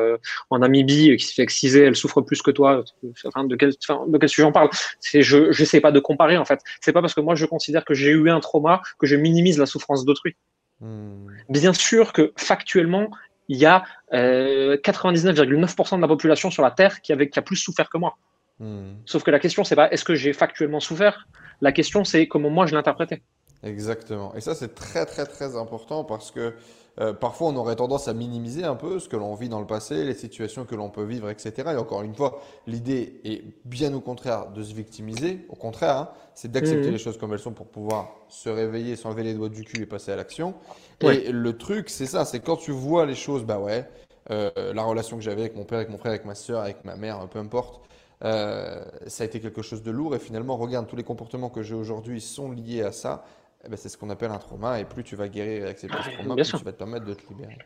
en Namibie qui se fait exciser, elle souffre plus que toi. Enfin, de quel, de quel sujet on parle? Je n'essaie pas de comparer en fait. C'est pas parce que moi je considère que j'ai eu un trauma que je minimise la souffrance d'autrui. Hmm. Bien sûr que factuellement, il y a 99,9% de la population sur la Terre qui, avait, qui a plus souffert que moi. Hmm. Sauf que la question, c'est pas est-ce que j'ai factuellement souffert? La question, c'est comment moi je l'interprétais. Exactement. Et ça, c'est très, très, très important parce que euh, parfois, on aurait tendance à minimiser un peu ce que l'on vit dans le passé, les situations que l'on peut vivre, etc. Et encore une fois, l'idée est bien au contraire de se victimiser. Au contraire, hein, c'est d'accepter mhm. les choses comme elles sont pour pouvoir se réveiller, s'enlever les doigts du cul et passer à l'action. Et le truc, c'est ça, c'est quand tu vois les choses, bah ouais, euh, la relation que j'avais avec mon père, avec mon frère, avec ma soeur, avec ma mère, peu importe, euh, ça a été quelque chose de lourd. Et finalement, regarde, tous les comportements que j'ai aujourd'hui sont liés à ça. Eh ben, c'est ce qu'on appelle un trauma. Et plus tu vas guérir et accepter ce trauma, plus tu vas te permettre de te libérer.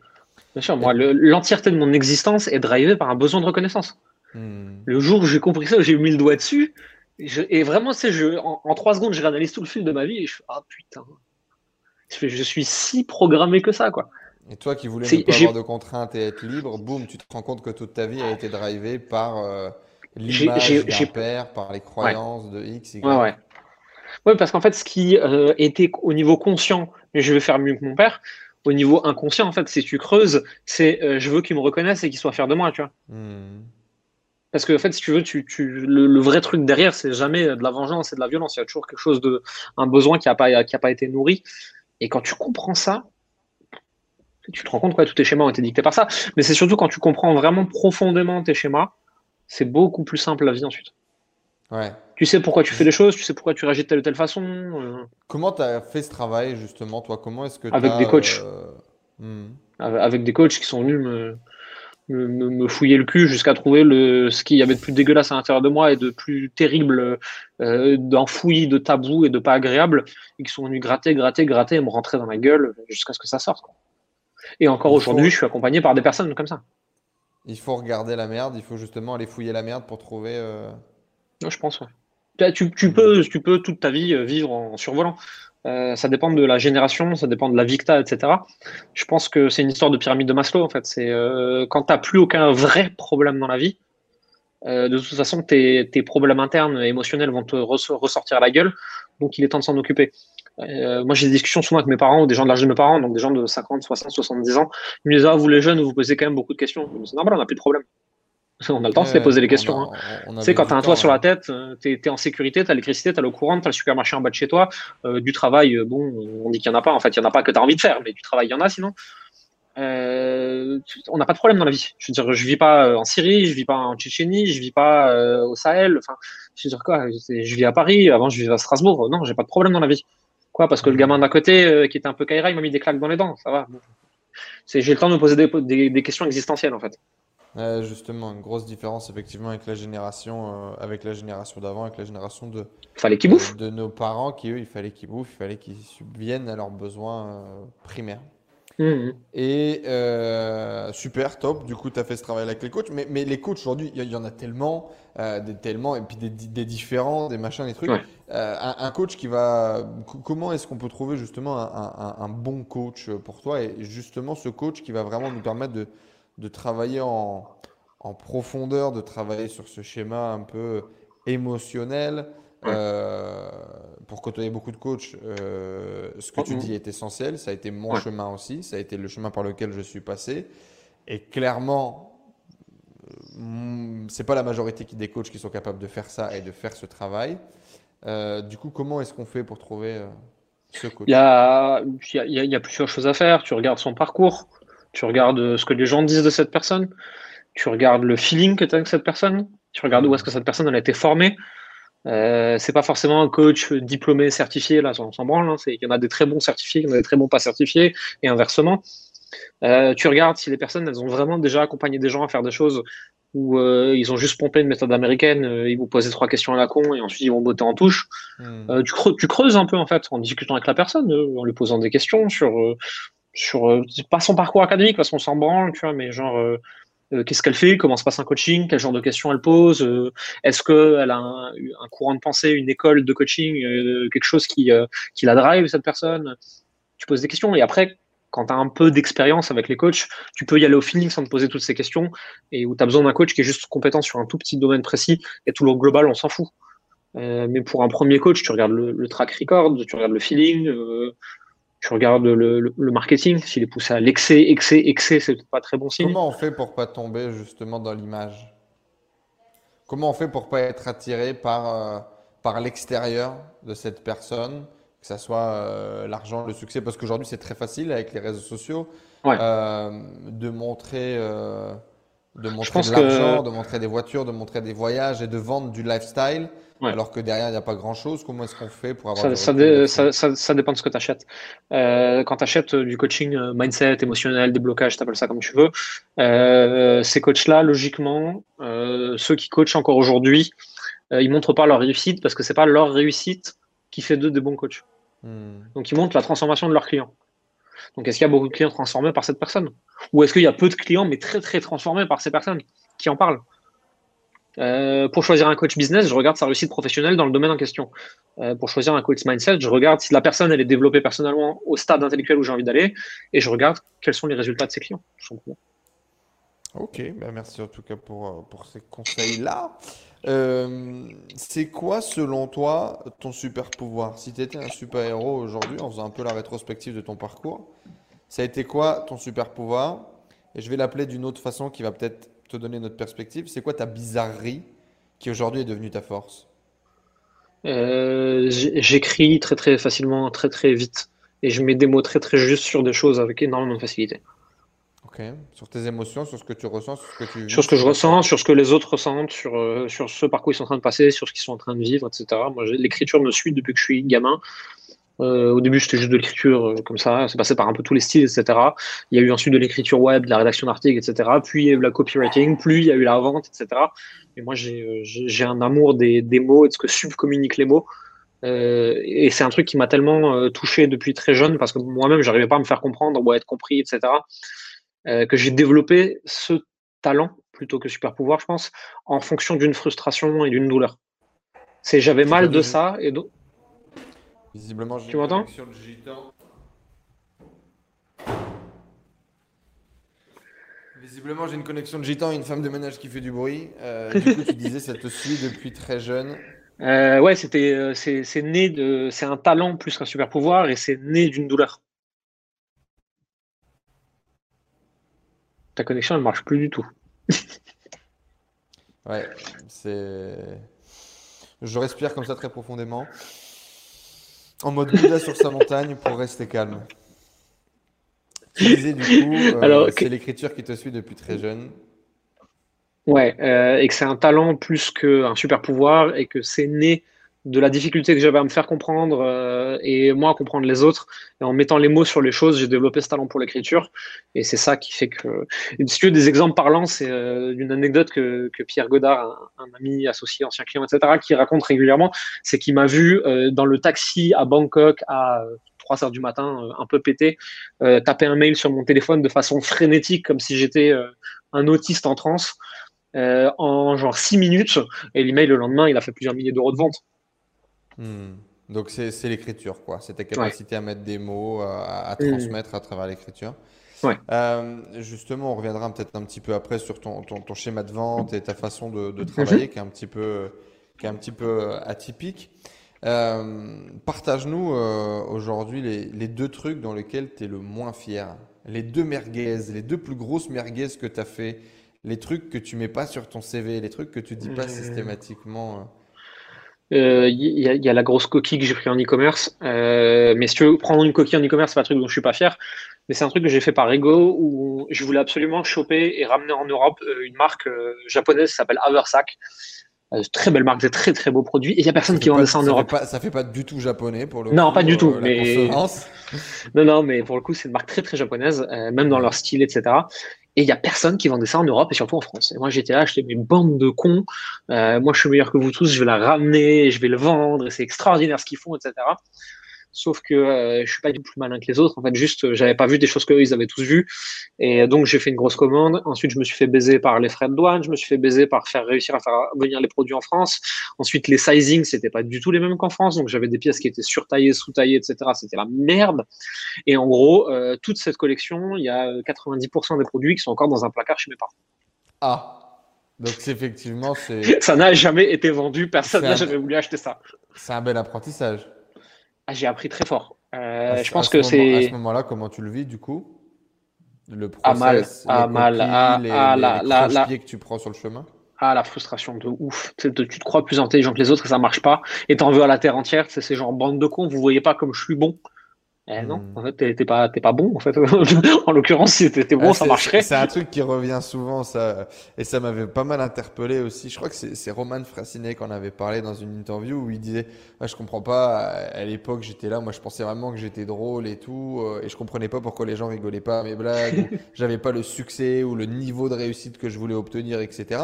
Bien sûr, moi, l'entièreté de mon existence est drivée par un besoin de reconnaissance. Hmm. Le jour où j'ai compris ça, j'ai mis le doigt dessus. et vraiment, c'est je, en, trois secondes, je réanalyse tout le fil de ma vie et je Ah putain, je, suis si programmé que ça, quoi. Et toi qui voulais ne pas avoir de contraintes et être libre, boum, tu te rends compte que toute ta vie a été drivée par euh, l'image d'un père, par les croyances de X, Y. Ouais, ouais. Oui, parce qu'en fait, ce qui euh, était au niveau conscient, je veux faire mieux que mon père, au niveau inconscient, en fait, si tu creuses, c'est euh, je veux qu'il me reconnaisse et qu'il soit fier de moi, tu vois. Hmm. Parce que, en fait, si tu veux, tu, le, vrai truc derrière, c'est jamais de la vengeance et de la violence. Il y a toujours quelque chose de. un besoin qui n'a pas, qui a pas été nourri. Et quand tu comprends ça, tu te rends compte que tous tes schémas ont été dictés par ça. Mais c'est surtout quand tu comprends vraiment profondément tes schémas, c'est beaucoup plus simple la vie ensuite. Ouais. Tu sais pourquoi tu fais les choses, tu sais pourquoi tu réagis de telle ou telle façon. Euh. Comment tu as fait ce travail justement, toi? Comment est-ce que Avec des coachs. Euh, hmm. Avec des coachs qui sont venus me, me, fouiller le cul jusqu'à trouver le, ce qu'il y avait de plus dégueulasse à l'intérieur de moi et de plus terrible, euh, d'enfoui, de tabou et de pas agréable, et qui sont venus gratter, gratter, gratter et me rentrer dans la gueule jusqu'à ce que ça sorte. Et encore aujourd'hui, je suis accompagné par des personnes comme ça. Il faut regarder la merde, il faut justement aller fouiller la merde pour trouver. Euh... je pense, ouais. Tu, tu, peux, tu peux toute ta vie euh, vivre en survolant. Euh, ça dépend de la génération, ça dépend de la victa, etc. Je pense que c'est une histoire de pyramide de Maslow, en fait. C'est euh, quand tu n'as plus aucun vrai problème dans la vie, de toute façon, tes, tes, problèmes internes émotionnels vont te ressortir à la gueule. Donc, il est temps de s'en occuper. Moi, j'ai des discussions souvent avec mes parents ou des gens de l'âge de mes parents, donc des gens de 50, 60, 70 ans. Ils me disent Ah, vous les jeunes, vous posez quand même beaucoup de questions. C'est normal, on n'a plus de problème. On a le temps de se les poser les questions. Hein. Tu sais, quand tu as un toit sur la tête, euh, tu es, en sécurité, tu as l'électricité, tu as l'eau courante, tu as le supermarché en bas de chez toi. Euh, du travail, bon, on dit qu'il n'y en a pas. En fait, il n'y en a pas que tu as envie de faire, mais du travail, il y en a sinon. on n'a pas de problème dans la vie. Je veux dire, je vis pas en Syrie, je vis pas en Tchétchénie, je vis pas au Sahel. Enfin, je veux dire quoi Je vis à Paris. Avant, je vivais à Strasbourg. Non, j'ai pas de problème dans la vie. Quoi Parce que le gamin d'à côté, euh, qui était un peu caïra, il m'a mis des claques dans les dents. Ça va. J'ai le temps de me poser des, questions existentielles, en fait. Justement, une grosse différence effectivement avec la génération, euh, avec la génération d'avant, avec la génération de. Fallait qu'ils bouffent. De, nos parents qui eux, il fallait qu'ils bouffent, il fallait qu'ils subviennent à leurs besoins euh, primaires. Mmh. Et super, top. Du coup, tu as fait ce travail avec les coachs. Mais, mais les coachs aujourd'hui, il y, en a tellement, des, tellement, et puis des, des, différents, des machins, des trucs. Euh, un, coach qui va. Comment est-ce qu'on peut trouver justement un, bon coach pour toi? Et justement ce coach qui va vraiment nous permettre de, travailler en, profondeur, de travailler sur ce schéma un peu émotionnel. Euh, pour côtoyer beaucoup de coachs, euh, ce que tu dis est essentiel. Ça a été mon chemin aussi. Ça a été le chemin par lequel je suis passé. Et clairement, c'est pas la majorité des coachs qui sont capables de faire ça et de faire ce travail. Euh, du coup, comment est-ce qu'on fait pour trouver euh, ce coach il y, a, il, y a, plusieurs choses à faire. Tu regardes son parcours, tu regardes euh, ce que les gens disent de cette personne, tu regardes le feeling que tu as avec cette personne, tu regardes où est-ce que cette personne a été formée. Euh, c'est pas forcément un coach diplômé, certifié, là, on s'en branle. Hein. Il y en a des très bons certifiés, il y en a des très bons pas certifiés, et inversement. tu regardes si les personnes, elles ont vraiment déjà accompagné des gens à faire des choses où euh, ils ont juste pompé une méthode américaine, euh, ils vous posaient trois questions à la con et ensuite ils vont botter en touche. Hmm. Euh, tu, creuses, tu, creuses un peu en fait en discutant avec la personne, en lui posant des questions sur, sur pas son parcours académique parce qu'on s'en branle, tu vois, mais genre qu'est-ce qu'elle fait, comment se passe un coaching, quel genre de questions elle pose, est-ce qu'elle a un, courant de pensée, une école de coaching, quelque chose qui, la drive cette personne? Tu poses des questions et après quand tu as un peu d'expérience avec les coachs, tu peux y aller au feeling sans te poser toutes ces questions et où tu as besoin d'un coach qui est juste compétent sur un tout petit domaine précis et tout le global, on s'en fout. Euh, mais pour un premier coach, tu regardes le, track record, tu regardes le feeling, euh, Tu regardes le, marketing, s'il est poussé à l'excès, excès, excès, c'est pas très bon signe. Comment on fait pour pas tomber justement dans l'image? Comment on fait pour pas être attiré par, euh, par l'extérieur de cette personne, que ce soit euh, l'argent, le succès? Parce qu'aujourd'hui, c'est très facile avec les réseaux sociaux euh, de montrer, de montrer de l'argent, de montrer des voitures, de montrer des voyages et de vendre du lifestyle. Alors que derrière, il n'y a pas grand-chose. Comment est-ce qu'on fait pour avoir ça, ça, ça, dépend de ce que tu achètes. Euh, quand tu achètes euh, du coaching euh, mindset, émotionnel, déblocage, tu appelles ça comme tu veux, ces coachs-là, logiquement, ceux qui coachent encore aujourd'hui, ils montrent pas leur réussite parce que c'est pas leur réussite qui fait d'eux des bons coachs. Hmm. Donc, ils montrent la transformation de leurs clients. Donc, est-ce qu'il y a beaucoup de clients transformés par cette personne? Ou est-ce qu'il y a peu de clients, mais très, très transformés par ces personnes qui en parlent? Euh, pour choisir un coach business, je regarde sa réussite professionnelle dans le domaine en question. Euh, pour choisir un coach mindset, je regarde si la personne elle est développée personnellement au stade intellectuel où j'ai envie d'aller et je regarde quels sont les résultats de ses clients, Ok, ben merci en tout cas pour, euh, pour ces conseils-là. c'est quoi, selon toi, ton super pouvoir? Si tu étais un super héros aujourd'hui, en faisant un peu la rétrospective de ton parcours, ça a été quoi ton super pouvoir? Et je vais l'appeler d'une autre façon qui va peut-être te donner notre perspective, c'est quoi ta bizarrerie qui aujourd'hui est devenue ta force? Euh, J'écris très très facilement, très très vite. Et je mets des mots très très justes sur des choses avec énormément de facilité. Ok. Sur tes émotions, sur ce que tu ressens, sur ce que tu Sur ce que je ressens, sur ce que les autres ressentent, sur, euh, sur ce par quoi ils sont en train de passer, sur ce qu'ils sont en train de vivre, etc. Moi, l'écriture me suit depuis que je suis gamin. Euh, au début, c'était juste de l'écriture euh, comme ça. C'est passé par un peu tous les styles, etc. Il y a eu ensuite de l'écriture web, de la rédaction d'articles, etc. Puis il y a eu la copywriting, puis il y a eu la vente, etc. Et moi, j'ai euh, un amour des, des, mots et de ce que subcommuniquent les mots. Euh, et c'est un truc qui m'a tellement euh, touché depuis très jeune parce que moi-même, j'arrivais pas à me faire comprendre ou à être compris, etc. que j'ai développé ce talent plutôt que super pouvoir, je pense, en fonction d'une frustration et d'une douleur. C'est j'avais mal de ça et donc Visiblement, j'ai une connexion de gitan. Visiblement, j'ai une connexion de gitan et une femme de ménage qui fait du bruit. Euh, du coup, tu disais, ça te suit depuis très jeune. Euh, ouais, c'était, euh, c'est, né de, c'est un talent plus qu'un super pouvoir et c'est né d'une douleur. Ta connexion, elle marche plus du tout. ouais, c'est. Je respire comme ça très profondément. En mode Bouddha sur sa montagne pour rester calme. Tu disais du coup, euh, c'est l'écriture qui te suit depuis très jeune. Ouais, euh, et que c'est un talent plus qu'un super pouvoir et que c'est né de la difficulté que j'avais à me faire comprendre euh, et moi à comprendre les autres. Et en mettant les mots sur les choses, j'ai développé ce talent pour l'écriture. Et c'est ça qui fait que. si tu veux des exemples parlants, c'est euh, anecdote que, que Pierre Godard, un, ami associé, ancien client, etc., qui raconte régulièrement. C'est qu'il m'a vu euh, dans le taxi à Bangkok à 3 heures du matin, un peu pété, taper un mail sur mon téléphone de façon frénétique, comme si j'étais un autiste en transe. en genre 6 minutes, et l'email le lendemain, il a fait plusieurs milliers d'euros de vente. Hmm. Donc c'est l'écriture, quoi. C'est ta capacité à mettre des mots, à, transmettre à travers l'écriture. Euh, justement, on reviendra peut-être un petit peu après sur ton, ton, schéma de vente et ta façon de, mhm. travailler qui est un petit peu, qui est un petit peu atypique. Euh, Partage-nous euh, aujourd'hui les, les, deux trucs dans lesquels tu es le moins fier. Les deux merguez, les deux plus grosses merguez que tu as fait, les trucs que tu mets pas sur ton CV, les trucs que tu dis pas systématiquement. Il euh, y, a, y, a, la grosse coquille que j'ai pris en e-commerce. Euh, mais si tu veux prendre une coquille en e-commerce, c'est pas un truc dont je suis pas fier. Mais c'est un truc que j'ai fait par ego où je voulais absolument choper et ramener en Europe euh, une marque japonaise qui s'appelle Haversack. Euh, très belle marque, des très très beaux produits. Et il y a personne qui vendait ça en Europe. Fait pas, ça fait pas du tout japonais pour le Non, pas du tout. mais... non, non, mais pour le coup, c'est une marque très très japonaise, même dans leur style, etc. Et il n'y a personne qui vendait ça en Europe et surtout en France. Et moi, j'étais là, j'étais mes bandes de cons. Euh, moi, je suis meilleur que vous tous, je vais la ramener, je vais le vendre, c'est extraordinaire ce qu'ils font, etc. Sauf que euh, je suis pas du tout plus malin que les autres. En fait, juste, euh, j'avais pas vu des choses qu'eux, ils avaient tous vues. Et donc, j'ai fait une grosse commande. Ensuite, je me suis fait baiser par les frais de douane. Je me suis fait baiser par faire réussir à faire venir les produits en France. Ensuite, les sizing, c'était pas du tout les mêmes qu'en France. Donc, j'avais des pièces qui étaient surtaillées, sous-taillées, etc. C'était la merde. Et en gros, euh, toute cette collection, il y a 90% des produits qui sont encore dans un placard chez mes parents. Ah. Donc, effectivement, c'est. ça n'a jamais été vendu. Personne n'a jamais voulu acheter ça. C'est un bel apprentissage. Ah, j'ai appris très fort. Euh, je pense que c'est. À ce moment-là, comment tu le vis du coup? Le process, à mal, à mal, à, la, que tu prends sur le chemin? Ah, la frustration de ouf. Tu te crois plus intelligent que les autres et ça marche pas. Et t'en veux à la terre entière. C'est genre bande de cons. Vous voyez pas comme je suis bon. Eh non, hmm. en fait, t'es pas, pas bon. En fait, en l'occurrence, si t'étais bon, ça marcherait. C'est un truc qui revient souvent, ça, et ça m'avait pas mal interpellé aussi. Je crois que c'est Roman Frassinet qu'on avait parlé dans une interview où il disait, ah, je comprends pas. À l'époque, j'étais là, moi, je pensais vraiment que j'étais drôle et tout, euh, et je comprenais pas pourquoi les gens rigolaient pas à mes blagues. J'avais pas le succès ou le niveau de réussite que je voulais obtenir, etc.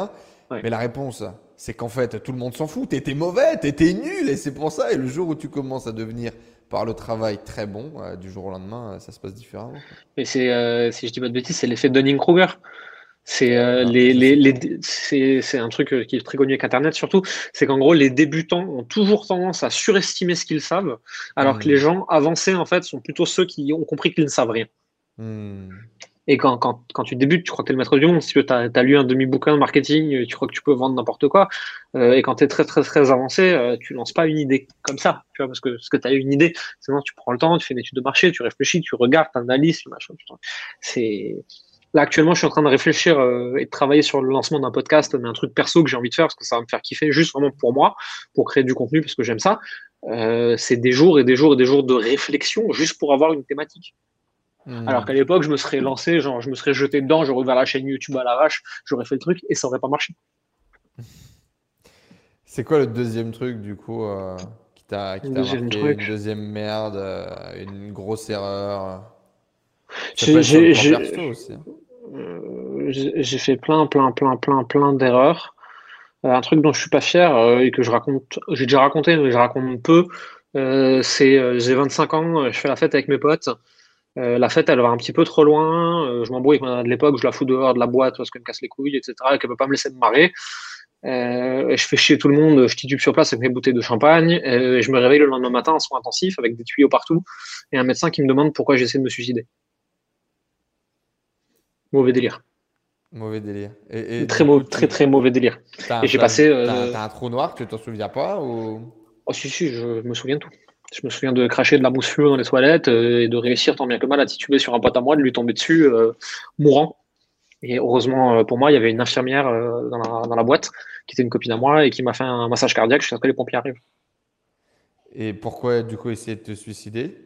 Mais la réponse, c'est qu'en fait, tout le monde s'en fout. T'étais mauvais, t'étais nul, et c'est pour ça. Et le jour où tu commences à devenir par le travail très bon, euh, du jour au lendemain, euh, ça se passe différemment. Mais c'est, euh, si je dis pas de bêtises, c'est l'effet Dunning-Kruger. C'est ah, les, les, les c'est un truc qui est très connu avec Internet surtout, c'est qu'en gros les débutants ont toujours tendance à surestimer ce qu'ils savent, alors que les hmm. gens avancés en fait sont plutôt ceux qui ont compris qu'ils ne savent rien. Hmm. Et quand, quand, quand, tu débutes, tu crois que tu es le maître du monde. Si tu as, lu un demi-bouquin de marketing, tu crois que tu peux vendre n'importe quoi. Euh, et quand tu es très, très, très avancé, euh, tu lances pas une idée comme ça. Tu vois, parce que, parce que tu as une idée. Sinon, tu prends le temps, tu fais une étude de marché, tu réfléchis, tu regardes, tu analyses, machin. C'est. Là, actuellement, je suis en train de réfléchir euh, et de travailler sur le lancement d'un podcast, mais un truc perso que j'ai envie de faire parce que ça va me faire kiffer juste vraiment pour moi, pour créer du contenu parce que j'aime ça. Euh, c'est des jours et des jours et des jours de réflexion juste pour avoir une thématique. Hmm. Alors qu'à l'époque, je me serais lancé, genre, je me serais jeté dedans, j'aurais ouvert la chaîne YouTube à l'arrache, j'aurais fait le truc et ça aurait pas marché. C'est quoi le deuxième truc, du coup, euh, qui t'a marqué Une deuxième merde, euh, une grosse erreur J'ai hein. euh, j'ai fait plein, plein, plein, plein, plein d'erreurs. un truc dont je suis pas fier et que je raconte, j'ai déjà raconté, mais je raconte peu. c'est j'ai 25 ans, je fais la fête avec mes potes. Euh, la fête, elle va un petit peu trop loin. Euh, je m'embrouille avec ma de l'époque, je la fous dehors de la boîte parce qu'elle me casse les couilles, etc. Et qu'elle peut pas me laisser me marrer. Euh, je fais chier tout le monde, je titube sur place avec mes bouteilles de champagne. et je me réveille le lendemain matin en soins intensifs avec des tuyaux partout et un médecin qui me demande pourquoi j'essaie de me suicider. Mauvais délire. Mauvais délire. Et, très, mauvais, très très mauvais délire. Et j'ai passé. T'as un trou noir, tu t'en souviens pas ou... Oh si si, je me souviens de tout. Je me souviens de cracher de la mousse fluo dans les toilettes euh, et de réussir tant bien que mal à tituber sur un pote à moi, de lui tomber dessus, euh, mourant. Et heureusement euh, pour moi, il y avait une infirmière dans la, boîte qui était une copine à moi et qui m'a fait un massage cardiaque jusqu'à ce que les pompiers arrivent. Et pourquoi du coup essayer de te suicider?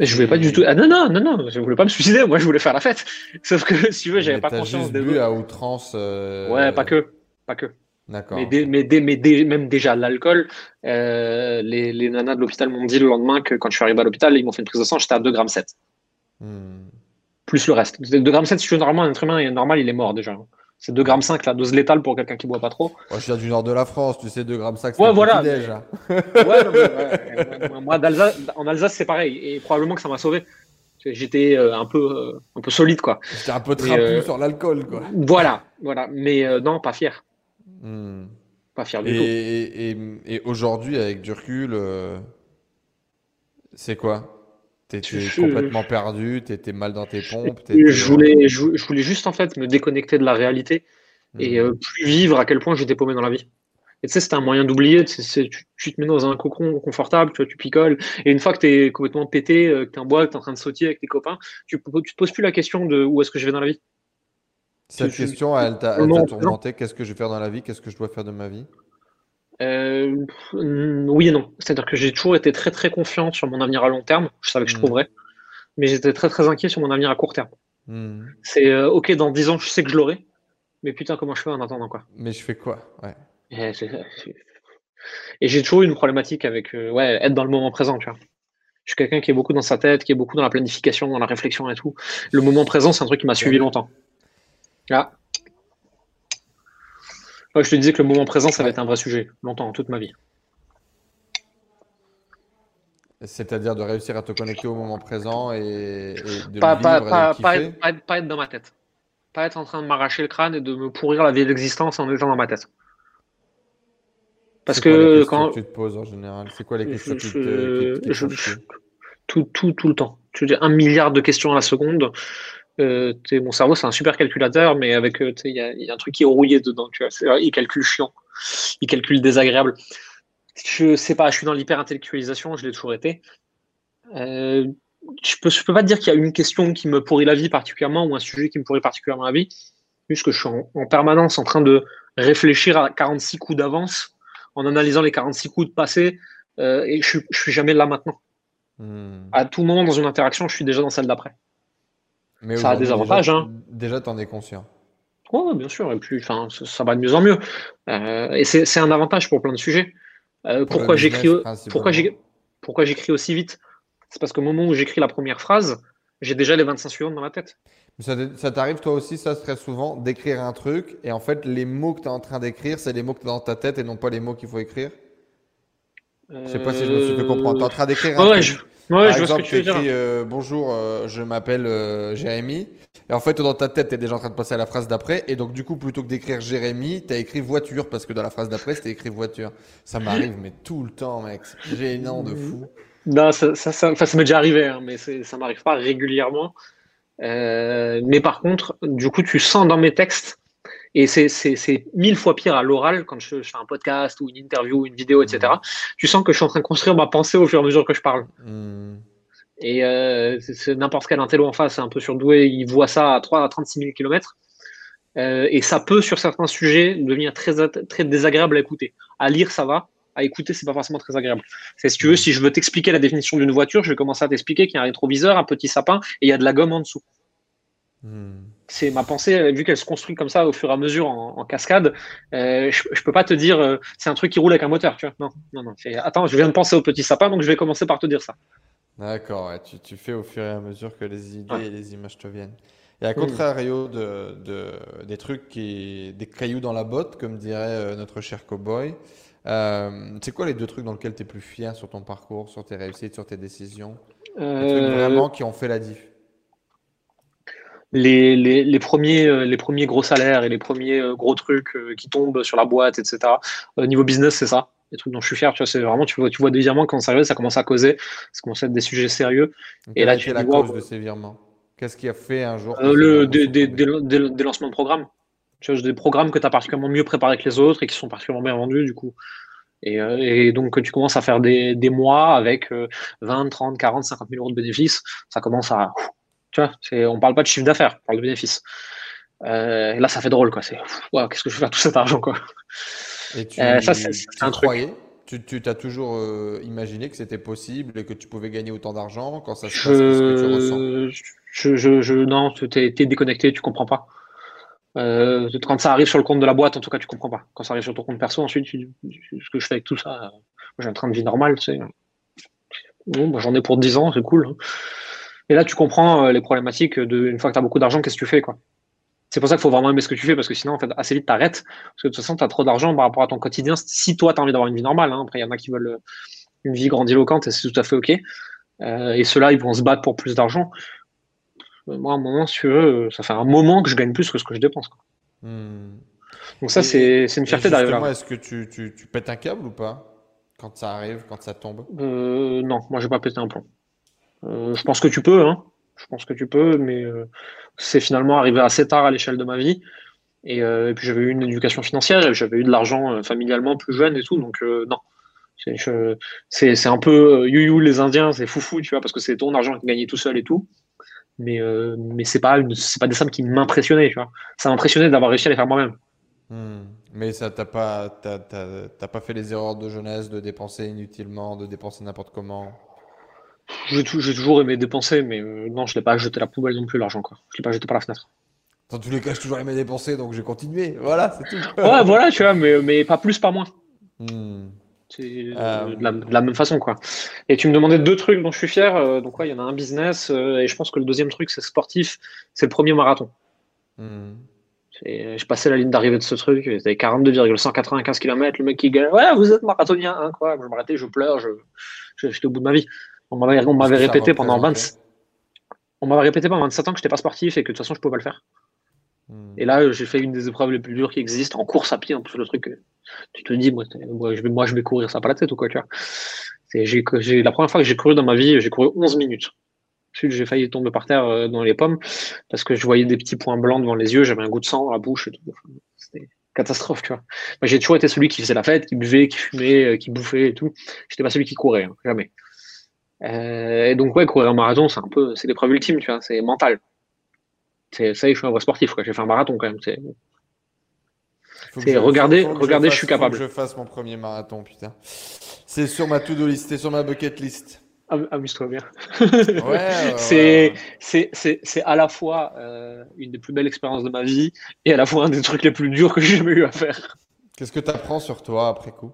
Je voulais pas du tout. Ah non, non, non, non, je voulais pas me suicider. Moi, je voulais faire la fête. Sauf que si tu veux, j'avais pas conscience de. à outrance. Ouais, pas que. Pas que. D'accord. Mais, mais, même déjà l'alcool, euh, les, les, nanas de l'hôpital m'ont dit le lendemain que quand je suis arrivé à l'hôpital, ils m'ont fait une prise de sang, j'étais à 2,7 grammes. 7. Hmm. Plus le reste. 2,7 grammes, 7, si tu veux, normalement, un être humain normal, il est mort déjà. C'est 2,5 grammes 5, la dose létale pour quelqu'un qui boit pas trop. Moi, je viens du nord de la France, tu sais, 2,5 grammes 5, c'est ouais, voilà. déjà. ouais, moi, en Alsace, c'est pareil. Et probablement que ça m'a sauvé. J'étais euh, un peu, euh, un peu solide, quoi. J'étais un peu trapu sur l'alcool, quoi. Voilà, voilà. Mais non, pas fier. Pas fier du et, tout. Et, aujourd'hui, avec du recul, euh, c'est quoi? T'étais complètement perdu, t'étais mal dans tes pompes. Je voulais, je, voulais juste en fait me déconnecter de la réalité et hmm. euh, plus vivre à quel point j'étais paumé dans la vie. Et tu sais, c'était un moyen d'oublier. Tu, tu, te mets dans un cocon confortable, tu, vois, tu picoles. Et une fois que tu es complètement pété, euh, que tu es en bois, que tu es en train de sauter avec tes copains, tu, tu te poses plus la question de où est-ce que je vais dans la vie. Cette question, elle t'a tourmenté. Qu'est-ce que je vais faire dans la vie? Qu'est-ce que je dois faire de ma vie? Euh, Oui et non. C'est-à-dire que j'ai toujours été très très confiant sur mon avenir à long terme. Je savais que je hmm. trouverais. Mais j'étais très très inquiet sur mon avenir à court terme. Hmm. C'est euh, ok, dans 10 ans, je sais que je l'aurai. Mais putain, comment je fais en attendant quoi? Mais je fais quoi? Ouais. Et, j'ai toujours eu une problématique avec euh, ouais, être dans le moment présent, tu vois. Je suis quelqu'un qui est beaucoup dans sa tête, qui est beaucoup dans la planification, dans la réflexion et tout. Le moment présent, c'est un truc qui m'a suivi longtemps. Ah. je te disais que le moment présent, ça va être un vrai sujet, longtemps, toute ma vie. C'est-à-dire de réussir à te connecter au moment présent et, de pas, pas, pas, être, dans ma tête. Pas être en train de m'arracher le crâne et de me pourrir la vie d'existence en étant dans ma tête. Parce que quand tu te poses en général, c'est quoi les questions qui te, tout, tout, tout le temps. Tu veux dire un milliard de questions à la seconde. Euh, mon cerveau, c'est un super calculateur, mais avec, euh, il y, a un truc qui est rouillé dedans. Tu vois, il calcule chiant, il calcule désagréable. Je sais pas, je suis dans l'hyper-intellectualisation, je l'ai toujours été. euh, je peux, je peux pas te dire qu'il y a une question qui me pourrit la vie particulièrement ou un sujet qui me pourrit particulièrement la vie. Juste que je suis en, permanence en train de réfléchir à 46 coups d'avance en analysant les 46 coups de passé euh, et je, je suis jamais là maintenant. Hmm. À tout moment dans une interaction, je suis déjà dans celle d'après. Mais ça a des avantages. Déjà, hein. déjà tu en es conscient. Oui, bien sûr. Et puis, enfin, ça, va de mieux en mieux. Euh, et c'est un avantage pour plein de sujets. Euh, pourquoi j'écris pourquoi pourquoi j'écris aussi vite? C'est parce qu'au moment où j'écris la première phrase, j'ai déjà les 25 suivantes dans ma tête. Ça, ça t'arrive toi aussi, ça très souvent, d'écrire un truc et en fait, les mots que tu es en train d'écrire, c'est les mots que tu as dans ta tête et non pas les mots qu'il faut écrire? Je sais pas si je me suis fait comprendre. Tu es en train d'écrire un truc. Par exemple, tu écris euh, bonjour, euh, je m'appelle euh, Jérémy. Et en fait, dans ta tête, tu es déjà en train de passer à la phrase d'après. Et donc, du coup, plutôt que d'écrire Jérémy, tu as écrit voiture parce que dans la phrase d'après, c'était écrit voiture. Ça m'arrive, mais tout le temps, mec. C'est gênant de fou. Non, ça, ça, ça, ça m'est déjà arrivé, hein, mais ça m'arrive pas régulièrement. mais par contre, du coup, tu sens dans mes textes et c'est mille fois pire à l'oral quand je, fais un podcast ou une interview, une vidéo, etc. Mmh. Tu sens que je suis en train de construire ma pensée au fur et à mesure que je parle. Mmh. Et euh, n'importe quel intello en face, un peu surdoué, il voit ça à 3 à 36 000 km. et ça peut, sur certains sujets, devenir très, très désagréable à écouter. À lire, ça va. À écouter, c'est pas forcément très agréable. C'est si tu veux, si je veux t'expliquer la définition d'une voiture, je vais commencer à t'expliquer qu'il y a un rétroviseur, un petit sapin et il y a de la gomme en dessous. Mmh c'est ma pensée, vu qu'elle se construit comme ça au fur et à mesure en, cascade, euh, je, je peux pas te dire euh, c'est un truc qui roule avec un moteur, tu vois. Non, non, non. Attends, je viens de penser au petit sapin, donc je vais commencer par te dire ça. D'accord, tu, fais au fur et à mesure que les idées et les images te viennent. Et à contrario de, des trucs qui, des cailloux dans la botte, comme dirait euh, notre cher cowboy, c'est quoi les deux trucs dans lesquels tu es plus fier sur ton parcours, sur tes réussites, sur tes décisions? Les trucs vraiment qui ont fait la diff les, les, les, premiers, euh, les premiers gros salaires et les premiers euh, gros trucs euh, qui tombent sur la boîte, etc. niveau business, c'est ça. Les trucs dont je suis fier, tu vois, c'est vraiment, tu vois, tu vois des virements quand ça arrive, ça commence à causer, ça commence à être des sujets sérieux. et là, tu la cause de ces virements. Qu'est-ce qui a fait un jour le, des, des, des, des, lancements de programmes. Tu vois, des programmes que tu as particulièrement mieux préparés que les autres et qui sont particulièrement bien vendus, du coup. Et, et, donc, tu commences à faire des, des mois avec 20, 30, 40, 50 000 euros de bénéfices. Ça commence à, tu vois, on parle pas de chiffre d'affaires, on parle de bénéfice. Euh, là, ça fait drôle, quoi. C'est, qu'est-ce que je vais faire tout cet argent, quoi. Et tu, euh, ça, c'est, un truc. Tu, tu t'as toujours euh, imaginé que c'était possible et que tu pouvais gagner autant d'argent quand ça se passe Qu'est-ce que tu ressens? je, je, je, Non, tu es, déconnecté, tu comprends pas. Euh, quand ça arrive sur le compte de la boîte, en tout cas, tu comprends pas. Quand ça arrive sur ton compte perso, ensuite, tu, ce que je fais avec tout ça, j'ai un train de vie normal, tu sais. Bon, bah, j'en ai pour 10 ans, c'est cool. Hein. Et là, tu comprends euh, les problématiques de une fois que tu as beaucoup d'argent, qu'est-ce que tu fais quoi. C'est pour ça qu'il faut vraiment aimer ce que tu fais, parce que sinon, en fait, assez vite, t'arrêtes. Parce que de toute façon, tu as trop d'argent par rapport à ton quotidien. Si toi, tu as envie d'avoir une vie normale, hein. après, il y en a qui veulent euh, une vie grandiloquente et c'est tout à fait OK. Euh, et ceux-là, ils vont se battre pour plus d'argent. Moi, à un moment, si veux, ça fait un moment que je gagne plus que ce que je dépense. Quoi. Hmm. Donc, ça, c'est une fierté d'arriver là. Est-ce que tu, tu, tu, pètes un câble ou pas? Quand ça arrive, quand ça tombe? Non, moi, j'ai pas pété un plomb. Euh, je pense que tu peux, hein. Je pense que tu peux, mais euh, c'est finalement arrivé assez tard à l'échelle de ma vie. Et, euh, puis j'avais eu une éducation financière, j'avais eu de l'argent familialement plus jeune et tout, donc non. C'est un peu you-you les Indiens, c'est foufou, tu vois, parce que c'est ton argent qui gagnait tout seul et tout. Mais, mais c'est pas, pas des sommes qui m'impressionnaient, tu vois. Ça m'impressionnait d'avoir réussi à les faire moi-même. Hmm. Mais ça t'as pas, pas fait les erreurs de jeunesse de dépenser inutilement, de dépenser n'importe comment? J'ai toujours aimé dépenser, mais euh, non, je l'ai pas jeté à la poubelle non plus, l'argent, quoi. Je l'ai pas jeté par la fenêtre. Dans tous les cas, j'ai toujours aimé dépenser, donc j'ai continué. Voilà, c'est tout. ouais, voilà, tu vois, mais, mais pas plus, pas moins. Hmm. C'est euh, euh, de, la, même façon, quoi. Et tu me demandais deux trucs dont je suis fier. donc, ouais, il y en a un business, et je pense que le deuxième truc, c'est sportif. C'est le premier marathon. Hmm. Je passais la ligne d'arrivée de ce truc, c'était 42,195 km. Le mec qui gagne, ouais, vous êtes marathonien, hein, quoi. Je m'arrêtais, je pleure, je, j'étais au bout de ma vie. On m'avait répété pendant 20... On m'avait répété pendant 27 ans que je n'étais pas sportif et que de toute façon je pouvais pas le faire. Hmm. Et là, j'ai fait une des épreuves les plus dures qui existent en course à pied, en plus le truc. Tu te dis, moi, je vais, moi, je vais courir ça pas la tête ou quoi, tu vois. J'ai, la première fois que j'ai couru dans ma vie, j'ai couru 11 minutes. Ensuite, j'ai failli tomber par terre euh, dans les pommes parce que je voyais des petits points blancs devant les yeux, j'avais un goût de sang dans la bouche. C'était catastrophe, tu vois. Moi, j'ai toujours été celui qui faisait la fête, qui buvait, qui fumait, euh, qui bouffait et tout. J'étais pas celui qui courait, hein, jamais. Et donc, ouais, courir un marathon, c'est un peu, c'est l'épreuve ultime, tu vois, c'est mental. C'est, ça y est, je suis un vrai sportif, quoi. J'ai fait un marathon quand même. C'est, regardez, regardez, je, suis capable. que je fasse mon premier marathon, putain. C'est sur ma to-do list, c'est sur ma bucket list. Amuse-toi bien. ouais, c'est, c'est, c'est, c'est à la fois euh, une des plus belles expériences de ma vie et à la fois un des trucs les plus durs que j'ai jamais eu à faire. Qu'est-ce que tu apprends sur toi après coup?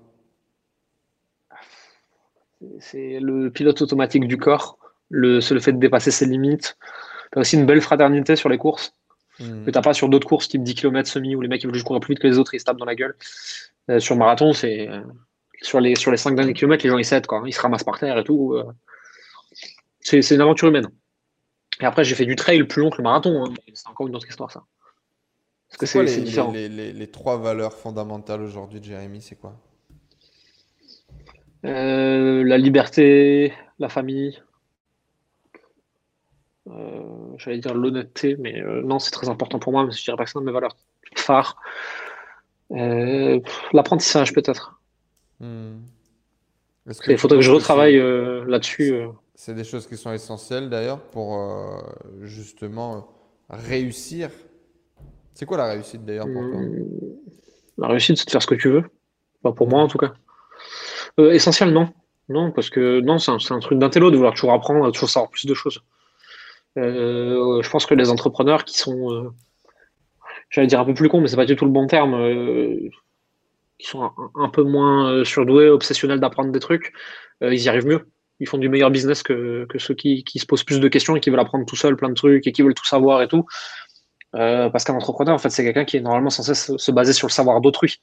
C'est le pilote automatique du corps, le, c'est le fait de dépasser ses limites. Tu as aussi une belle fraternité sur les courses mmh. que tu n'as pas sur d'autres courses type 10 km semi où les mecs ils veulent juste courir plus vite que les autres, ils se tapent dans la gueule. Euh, sur marathon, c'est euh, sur les, sur les 5 derniers kilomètres, les gens ils cèdent, quoi. ils se ramassent par terre et tout. Euh. C'est, c'est une aventure humaine. Et après, j'ai fait du trail plus long que le marathon. Hein. C'est encore une autre histoire, ça. Parce que c'est, les, différent. Les, les, les, trois valeurs fondamentales aujourd'hui de Jérémy, c'est quoi? La liberté, la famille, euh, j'allais dire l'honnêteté, mais euh, non, c'est très important pour moi, mais je dirais pas que c'est une de mes valeurs phares. Euh, l'apprentissage, peut-être. Hmm. Il faudrait que je retravaille là-dessus. C'est des choses qui sont essentielles d'ailleurs pour justement réussir. C'est quoi la réussite d'ailleurs pour toi? Hmm. La réussite, c'est de faire ce que tu veux. Pas pour moi en tout cas. Essentiellement, non, parce que non, c'est un, un, truc d'intello de vouloir toujours apprendre, toujours savoir plus de choses. Euh, je pense que les entrepreneurs qui sont, euh, j'allais dire un peu plus cons, mais c'est pas du tout le bon terme, euh, qui sont un, peu moins surdoués, obsessionnels d'apprendre des trucs, ils y arrivent mieux. Ils font du meilleur business que, que ceux qui, qui, se posent plus de questions et qui veulent apprendre tout seul plein de trucs et qui veulent tout savoir et tout. parce qu'un entrepreneur, en fait, c'est quelqu'un qui est normalement censé se, baser sur le savoir d'autrui.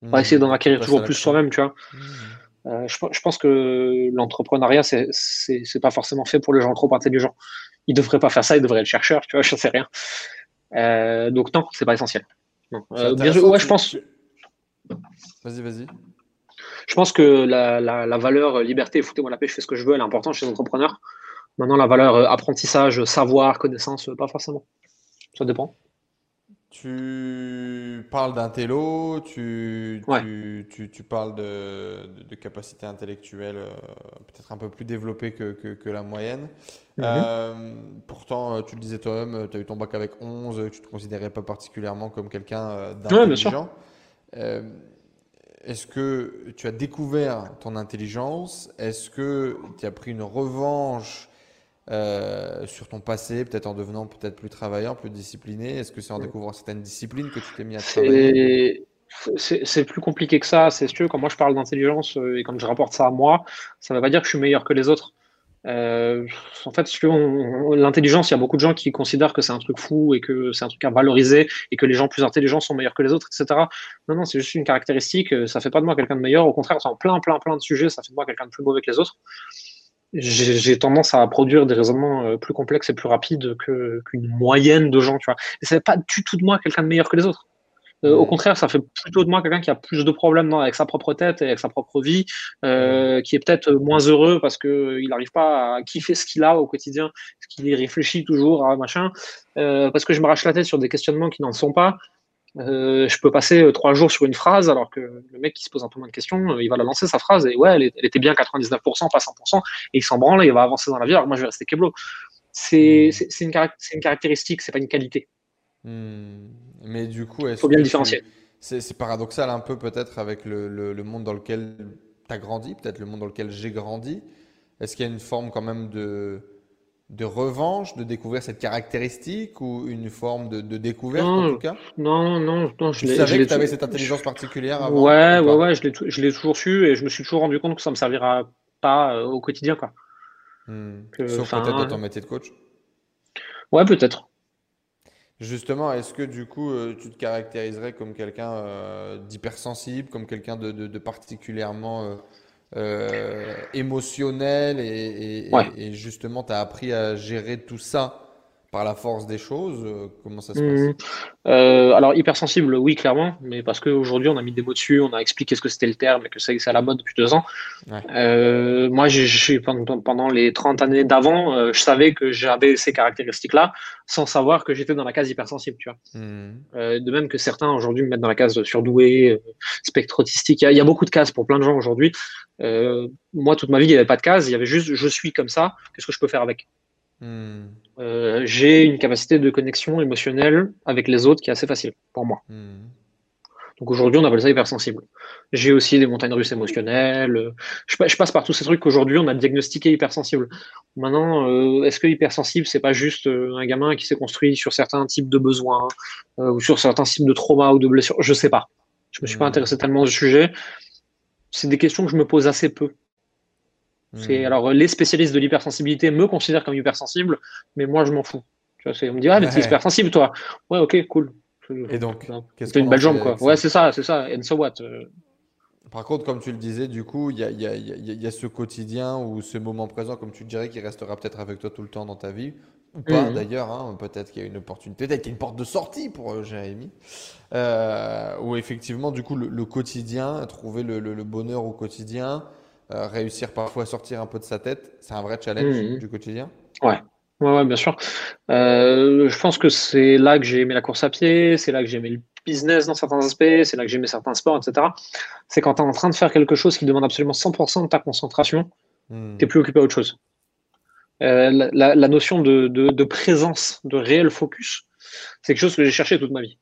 Pas mmh. essayer d'en acquérir toujours plus soi-même, tu vois. Mmh. Je, je, pense que l'entrepreneuriat, c'est pas forcément fait pour les gens trop intelligents il devrait pas faire ça, il devrait être chercheur, tu vois, je sais rien. Euh, donc non, c'est pas essentiel. Euh, ouais, je pense. Vas-y, vas-y. Je pense que la, valeur liberté, foutez-moi la paix, je fais ce que je veux, elle est importante chez les entrepreneurs. Maintenant, la valeur euh, apprentissage, savoir, connaissance, pas forcément. Ça dépend. Tu parles d'un télo, tu, tu, tu, parles de, de, capacité intellectuelle euh, peut-être un peu plus développée que, que, la moyenne. Mhm. Euh, pourtant, euh, tu le disais toi-même, tu as eu ton bac avec 11, tu ne te considérais pas particulièrement comme quelqu'un d'intelligent. Est-ce que tu as découvert ton intelligence? Est-ce que tu as pris une revanche euh, sur ton passé, peut-être en devenant peut-être plus travaillant, plus discipliné Est-ce que c'est en découvrant certaines disciplines que tu t'es mis à travailler? c'est plus compliqué que ça. C'est sûr, quand moi je parle d'intelligence euh, et quand je rapporte ça à moi, ça ne veut pas dire que je suis meilleur que les autres. Euh, en fait, l'intelligence, il y a beaucoup de gens qui considèrent que c'est un truc fou et que c'est un truc à valoriser et que les gens plus intelligents sont meilleurs que les autres, etc. Non, non, c'est juste une caractéristique. Ça fait pas de moi quelqu'un de meilleur. Au contraire, en plein, plein, plein de sujets, ça fait de moi quelqu'un de plus mauvais que les autres j'ai tendance à produire des raisonnements euh, plus complexes et plus rapides qu'une moyenne de gens, tu vois. Et ça fait pas du tout de moi quelqu'un de meilleur que les autres. Euh, au contraire, ça fait plutôt de moi quelqu'un qui a plus de problèmes avec sa propre tête et avec sa propre vie, euh, qui est peut-être moins heureux parce que il n'arrive pas à kiffer ce qu'il a au quotidien, parce qu'il y réfléchit toujours à machin, parce que je me rache la tête sur des questionnements qui n'en sont pas, euh, je peux passer euh, trois jours sur une phrase alors que le mec qui se pose un peu moins de questions, euh, il va la lancer sa phrase et ouais, elle, était bien 99%, pas 100%, et il s'en branle, il va avancer dans la vie alors moi je vais rester keblo. C'est hmm. une, une, caractéristique, c'est pas une qualité. Hmm. Mais du coup, il faut bien le différencier. C'est paradoxal un peu peut-être avec le, le, monde dans lequel tu as grandi, peut-être le monde dans lequel j'ai grandi. Est-ce qu'il y a une forme quand même de de revanche de découvrir cette caractéristique ou une forme de, découverte en tout cas Non, non, non. Je tu savais que tu avais cette intelligence particulière avant Ouais, ouais, ouais, je l'ai toujours su et je me suis toujours rendu compte que ça ne me servira pas euh, au quotidien. Quoi. Hmm. Sauf peut-être dans ton métier de coach Ouais, peut-être. Justement, est-ce que du coup, euh, tu te caractériserais comme quelqu'un euh, d'hypersensible, comme quelqu'un de, particulièrement euh, émotionnel et, et, justement tu as appris à gérer tout ça par la force des choses euh, Comment ça se passe? Mmh. euh, Alors, hypersensible, oui, clairement, mais parce qu'aujourd'hui, on a mis des mots dessus, on a expliqué ce que c'était le terme et que c'est à la mode depuis deux ans. Euh, moi, pendant, pendant, les 30 années d'avant, je savais que j'avais ces caractéristiques-là sans savoir que j'étais dans la case hypersensible, tu vois. Mmh. de même que certains aujourd'hui me mettent dans la case surdoué, spectre autistique. Il y, a, beaucoup de cases pour plein de gens aujourd'hui. moi, toute ma vie, il n'y avait pas de case, il y avait juste je suis comme ça, qu'est-ce que je peux faire avec? Hmm. Euh, j'ai une capacité de connexion émotionnelle avec les autres qui est assez facile pour moi. Hmm. Donc aujourd'hui, on appelle ça hypersensible. J'ai aussi des montagnes russes émotionnelles. Je, passe par tous ces trucs qu'aujourd'hui, on a diagnostiqué hypersensible. Maintenant, euh, est-ce que hypersensible, c'est pas juste euh, un gamin qui s'est construit sur certains types de besoins ou sur certains types de traumas ou de blessures? Je sais pas. Je me suis pas hmm. intéressé tellement au sujet. C'est des questions que je me pose assez peu. Hmm. alors les spécialistes de l'hypersensibilité me considèrent comme hypersensible, mais moi je m'en fous. Tu vois, on me dit ah mais t'es hypersensible toi. Ouais ok cool. Et donc c'est une belle jambe quoi. Ouais c'est ça c'est ça. And so what. Euh. Par contre, comme tu le disais, du coup, il y a, y, a, y a, ce quotidien ou ce moment présent, comme tu le dirais, qui restera peut-être avec toi tout le temps dans ta vie, ou pas hmm. d'ailleurs. Hein, peut-être qu'il y a une opportunité, peut-être qu'il y a une porte de sortie pour euh, Jérémy, euh, où effectivement, du coup, le, quotidien, trouver le, le, bonheur au quotidien, euh, réussir parfois à sortir un peu de sa tête, c'est un vrai challenge mmh. du quotidien Ouais. Ouais, bien sûr. Euh, je pense que c'est là que j'ai aimé la course à pied, c'est là que j'ai aimé le business dans certains aspects, c'est là que j'ai aimé certains sports, etc. C'est quand tu es en train de faire quelque chose qui demande absolument 100% de ta concentration, mmh. tu n'es plus occupé à autre chose. Euh, la, notion de, de, présence, de réel focus, c'est quelque chose que j'ai cherché toute ma vie.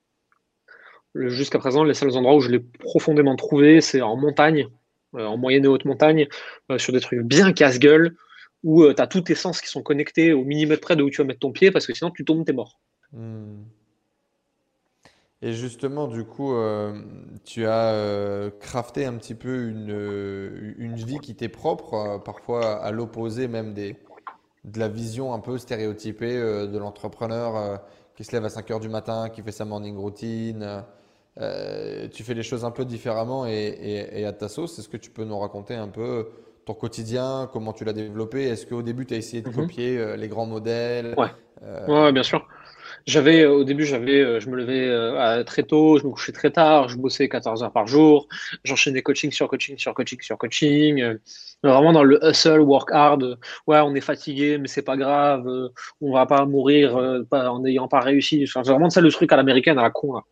Jusqu'à présent, les seuls endroits où je l'ai profondément trouvé, c'est en montagne, en moyenne et haute montagne, euh, sur des trucs bien casse-gueule, où euh, tu as tous tes sens qui sont connectés au millimètre près de où tu vas mettre ton pied, parce que sinon tu tombes, t'es mort. Hmm. Et justement, du coup, tu as crafté un petit peu une, une vie qui t'est propre, parfois à l'opposé même de la vision un peu stéréotypée de l'entrepreneur qui se lève à 5 heures du matin, qui fait sa morning routine, euh, tu fais les choses un peu différemment et, à ta sauce. Est-ce que tu peux nous raconter un peu ton quotidien, comment tu l'as développé? Est-ce qu'au début, tu as essayé de mhm. copier euh, les grands modèles? Ouais. Euh, ouais, bien sûr. J'avais au début, j'avais, je me levais très tôt, je me couchais très tard, je bossais 14 heures par jour, j'enchaînais coaching sur coaching sur coaching sur coaching, vraiment dans le hustle, work hard. Ouais, on est fatigué, mais c'est pas grave, on va pas mourir en n'ayant pas réussi. C'est vraiment ça le truc à l'américaine, à la con. Là.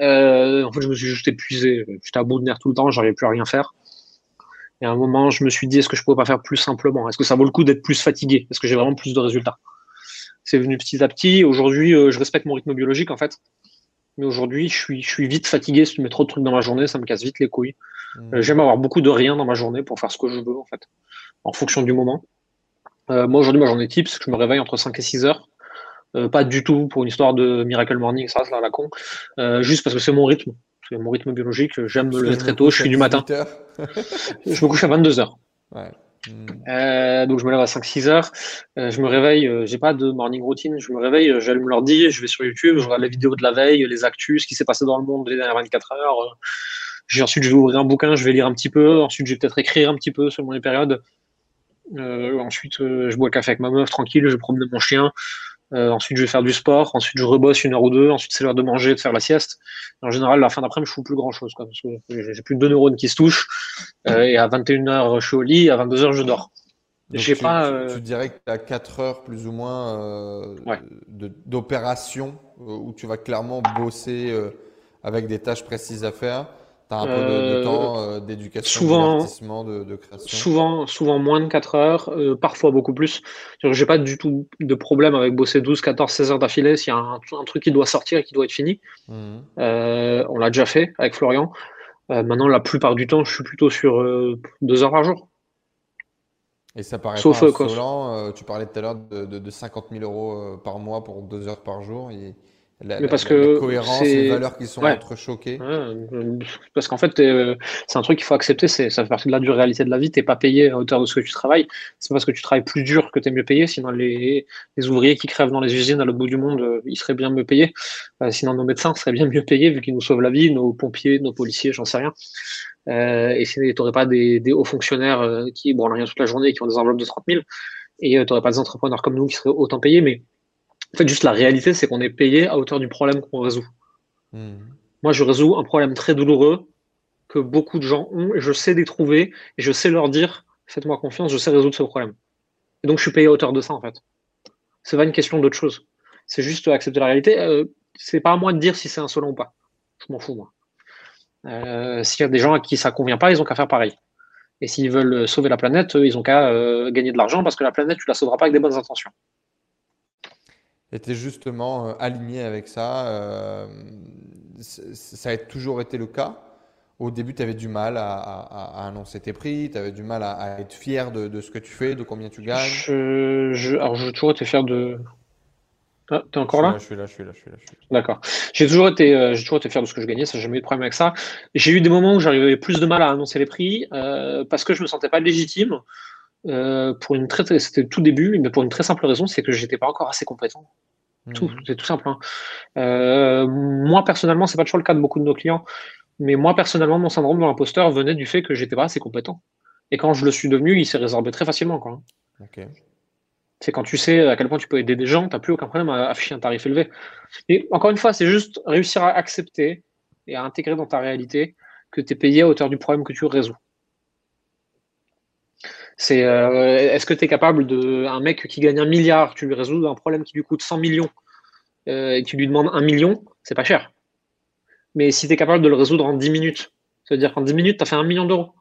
Euh, en fait, je me suis juste épuisé. J'étais à bout de nerfs tout le temps, j'arrivais plus à rien faire. Et à un moment, je me suis dit, est-ce que je pourrais pas faire plus simplement? Est-ce que ça vaut le coup d'être plus fatigué? Est-ce que j'ai vraiment plus de résultats? C'est venu petit à petit. Aujourd'hui, euh, je respecte mon rythme biologique, en fait. Mais aujourd'hui, je suis, je suis vite fatigué. Si tu mets trop de trucs dans ma journée, ça me casse vite les couilles. Mmh. Euh, j'aime avoir beaucoup de rien dans ma journée pour faire ce que je veux, en fait, en fonction du moment. moi, aujourd'hui, ma journée type, c'est que je me réveille entre 5 et 6 heures. Euh, pas du tout pour une histoire de Miracle Morning, ça, c'est la con. Euh, juste parce que c'est mon rythme. C'est mon rythme biologique. J'aime me lever très tôt. Je suis du matin. je me couche à 22 heures. Ouais. Euh, donc je me lève à 5-6 heures, euh, je me réveille, euh, j'ai pas de morning routine, je me réveille, j'allume l'ordi, je vais sur YouTube, je regarde les vidéos de la veille, les actus, ce qui s'est passé dans le monde les dernières 24 heures. ensuite je vais ouvrir un bouquin, je vais lire un petit peu, ensuite je vais peut-être écrire un petit peu selon les périodes. ensuite je bois le café avec ma meuf tranquille, je promène mon chien, euh, ensuite, je vais faire du sport. Ensuite, je rebosse une heure ou deux. Ensuite, c'est l'heure de manger, de faire la sieste. En général, la fin d'après-midi, je fous plus grand chose, quoi, parce que j'ai plus de deux neurones qui se touchent. Euh, et à 21h, je suis au lit. À 22h, je dors. J'ai pas. Tu, euh, tu, dirais que tu as 4 heures plus ou moins d'opération où tu vas clairement bosser avec des tâches précises à faire un peu de, temps euh, d'éducation, souvent, de, de, création Souvent, souvent moins de 4 heures, euh, parfois beaucoup plus. J'ai pas du tout de problème avec bosser 12, 14, 16 heures d'affilée s'il y a un, truc qui doit sortir et qui doit être fini. Mmh. Euh, on l'a déjà fait avec Florian. maintenant, la plupart du temps, je suis plutôt sur 2 heures par jour. Et ça paraît Sauf pas insolent, tu parlais tout à l'heure de, de, 50 000 euros par mois pour 2 heures par jour. Et la, mais parce que cohérence, les valeurs qui sont entrechoquées. parce qu'en fait, euh, c'est un truc qu'il faut accepter, ça fait partie de la dure réalité de la vie. Tu n'es pas payé à hauteur de ce que tu travailles. C'est parce que tu travailles plus dur que tu es mieux payé. Sinon, les, les, ouvriers qui crèvent dans les usines à l'autre bout du monde, euh, ils seraient bien mieux payés. Euh, sinon, nos médecins seraient bien mieux payés vu qu'ils nous sauvent la vie, nos pompiers, nos policiers, j'en sais rien. et sinon, tu n'aurais pas des, des, hauts fonctionnaires qui branlent rien toute la journée et qui ont des enveloppes de 30 000. Et tu n'aurais pas des entrepreneurs comme nous qui seraient autant payés. Mais En fait, juste la réalité, c'est qu'on est payé à hauteur du problème qu'on résout. Hmm. Moi, je résous un problème très douloureux que beaucoup de gens ont, et je sais les trouver, et je sais leur dire, faites-moi confiance, je sais résoudre ce problème. Et donc, je suis payé à hauteur de ça, en fait. C'est pas une question d'autre chose. C'est juste accepter la réalité. Euh, c'est pas à moi de dire si c'est insolent ou pas. Je m'en fous, moi. Euh, s'il y a des gens à qui ça convient pas, ils ont qu'à faire pareil. Et s'ils veulent sauver la planète, ils ont qu'à euh, gagner de l'argent parce que la planète, tu la sauveras pas avec des bonnes intentions. Es justement aligné avec ça. ça a toujours été le cas au début, tu avais du mal à, annoncer tes prix, tu avais du mal à, être fier de, ce que tu fais, de combien tu gagnes. Je, alors, j'ai toujours été fier de. Ah, t'es encore là, Je suis là, je suis là, je suis là. D'accord. J'ai toujours, été, euh, j'ai toujours été fier de ce que je gagnais, ça j'ai jamais eu de problème avec ça. J'ai eu des moments où j'arrivais plus de mal à annoncer les prix euh, parce que je me sentais pas légitime. Euh, pour une très, c'était tout début, mais pour une très simple raison, c'est que j'étais pas encore assez compétent. Tout, mmh. c'est tout simple. Hein. moi personnellement, c'est pas toujours le cas de beaucoup de nos clients. Mais moi, personnellement, mon syndrome de l'imposteur venait du fait que j'étais pas assez compétent. Et quand je le suis devenu, il s'est résorbé très facilement. Quoi. C'est quand tu sais à quel point tu peux aider des gens, tu n'as plus aucun problème à afficher un tarif élevé. Et encore une fois, c'est juste réussir à accepter et à intégrer dans ta réalité que tu es payé à hauteur du problème que tu résous. C'est euh, est-ce que tu es capable de un mec qui gagne un milliard, tu lui résous un problème qui lui coûte 100 millions euh, et tu lui demandes un million, c'est pas cher mais si tu es capable de le résoudre en 10 minutes, c'est-à-dire qu'en 10 minutes, tu as fait un million d'euros.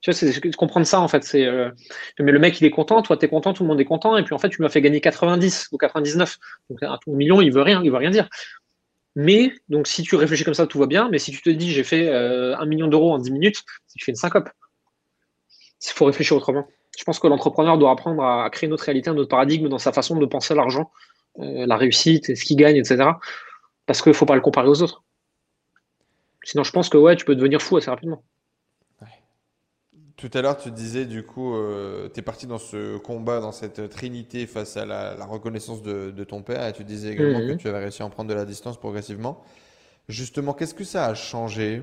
Tu vois, c'est comprendre ça en fait. C'est, euh, mais le mec, il est content, toi, tu es content, tout le monde est content, et puis en fait, tu m'as fait gagner 90 ou 99. Donc, un million, il veut rien, il veut rien dire. Mais, donc, si tu réfléchis comme ça, tout va bien, mais si tu te dis, j'ai fait un million d'euros en 10 minutes, tu fais une syncope. Il faut réfléchir autrement. Je pense que l'entrepreneur doit apprendre à créer notre réalité, un autre paradigme dans sa façon de penser l'argent, euh, la réussite, ce qu'il gagne, etc. Parce qu'il ne faut pas le comparer aux autres. Sinon, je pense que ouais, tu peux devenir fou assez rapidement. Tout à l'heure, tu disais, du coup, euh, tu es parti dans ce combat, dans cette trinité face à la, reconnaissance de, ton père, et tu disais également que mhm. tu avais réussi à en prendre de la distance progressivement. Justement, qu'est-ce que ça a changé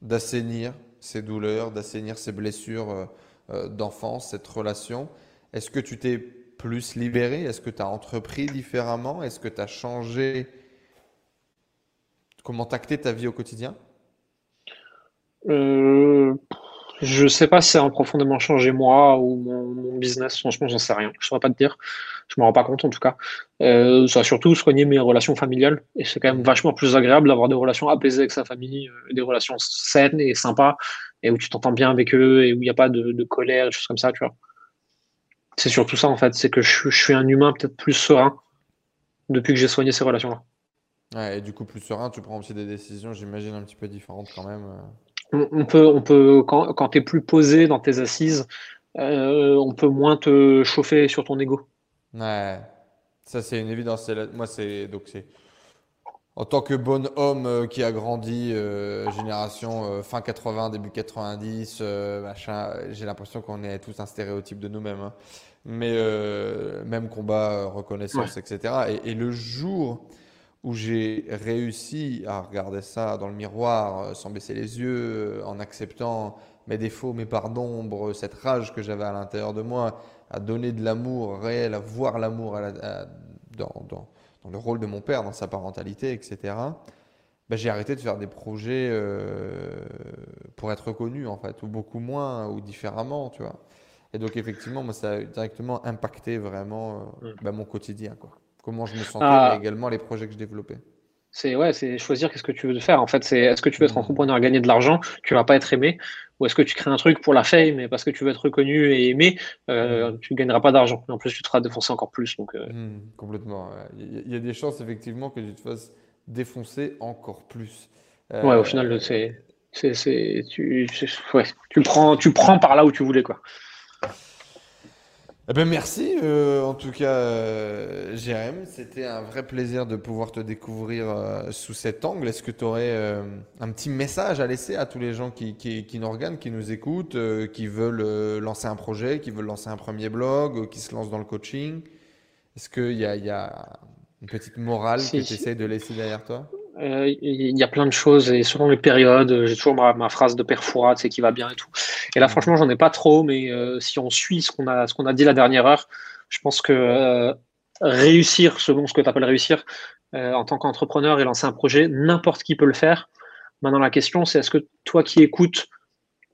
d'assainir ces douleurs, d'assainir ces blessures euh, euh, d'enfance, cette relation. Est-ce que tu t'es plus libéré? Est-ce que tu as entrepris différemment? Est-ce que tu as changé? Comment tacter ta vie au quotidien? Euh, je sais pas si ça a profondément changé moi ou mon, business. Franchement, j'en sais rien. Je saurais pas te dire. Je me rends pas compte en tout cas. Euh, ça a surtout soigné mes relations familiales et c'est quand même vachement plus agréable d'avoir des relations apaisées avec sa famille, euh, des relations saines et sympas et où tu t'entends bien avec eux et où il n'y a pas de, colère, des choses comme ça, tu vois. C'est surtout ça en fait, c'est que je, je suis un humain peut-être plus serein depuis que j'ai soigné ces relations-là. Ouais, et du coup, plus serein, tu prends aussi des décisions, j'imagine, un petit peu différentes quand même. On, peut, on peut, quand, quand tu es plus posé dans tes assises, euh, on peut moins te chauffer sur ton ego. Ouais, ça c'est une évidence. Moi, c'est donc c'est en tant que bon homme euh, qui a grandi euh, génération fin 80, début 90, machin, j'ai l'impression qu'on est tous un stéréotype de nous-mêmes. Hein. Mais même combat, reconnaissance, etc. Et, et, le jour où j'ai réussi à regarder ça dans le miroir euh, sans baisser les yeux, euh, en acceptant mes défauts, mes parts d'ombre, cette rage que j'avais à l'intérieur de moi, à donner de l'amour réel, à voir l'amour dans, dans, dans, le rôle de mon père, dans sa parentalité, etc. Ben, j'ai arrêté de faire des projets euh, pour être reconnu, en fait, ou beaucoup moins, ou différemment, tu vois. Et donc, effectivement, moi, ça a directement impacté vraiment mm. ben, mon quotidien, quoi comment je me sentais, ah. mais également les projets que je développais. C'est ouais, c'est choisir qu'est-ce que tu veux faire. En fait, c'est est-ce que tu veux être entrepreneur, gagner de l'argent, tu vas pas être aimé, ou est-ce que tu crées un truc pour la fame, mais parce que tu veux être reconnu et aimé, euh, mmh. tu ne gagneras pas d'argent. En plus, tu te feras défoncer encore plus. Donc, euh. mmh, complètement. Il y, a des chances effectivement que tu te fasses défoncer encore plus. Ouais, au final, c'est c'est tu, ouais, tu prends tu prends par là où tu voulais quoi. Eh ben merci euh, en tout cas euh, Jérém, c'était un vrai plaisir de pouvoir te découvrir euh, sous cet angle. Est-ce que tu aurais un petit message à laisser à tous les gens qui, qui, nous regardent, qui nous écoutent, qui veulent lancer un projet, qui veulent lancer un premier blog, qui se lancent dans le coaching? Est-ce qu'il y a, y a, une petite morale que tu essaies de laisser derrière toi? euh, il y a plein de choses et selon les périodes, j'ai toujours ma, phrase de père Fourat, c'est qui va bien et tout. Et là, mm. franchement, j'en ai pas trop, mais euh, si on suit ce qu'on a, ce qu'on a dit la dernière heure, je pense que euh, réussir selon ce que tu appelles réussir euh, en tant qu'entrepreneur et lancer un projet, n'importe qui peut le faire. Maintenant, la question, c'est est-ce que toi qui écoutes,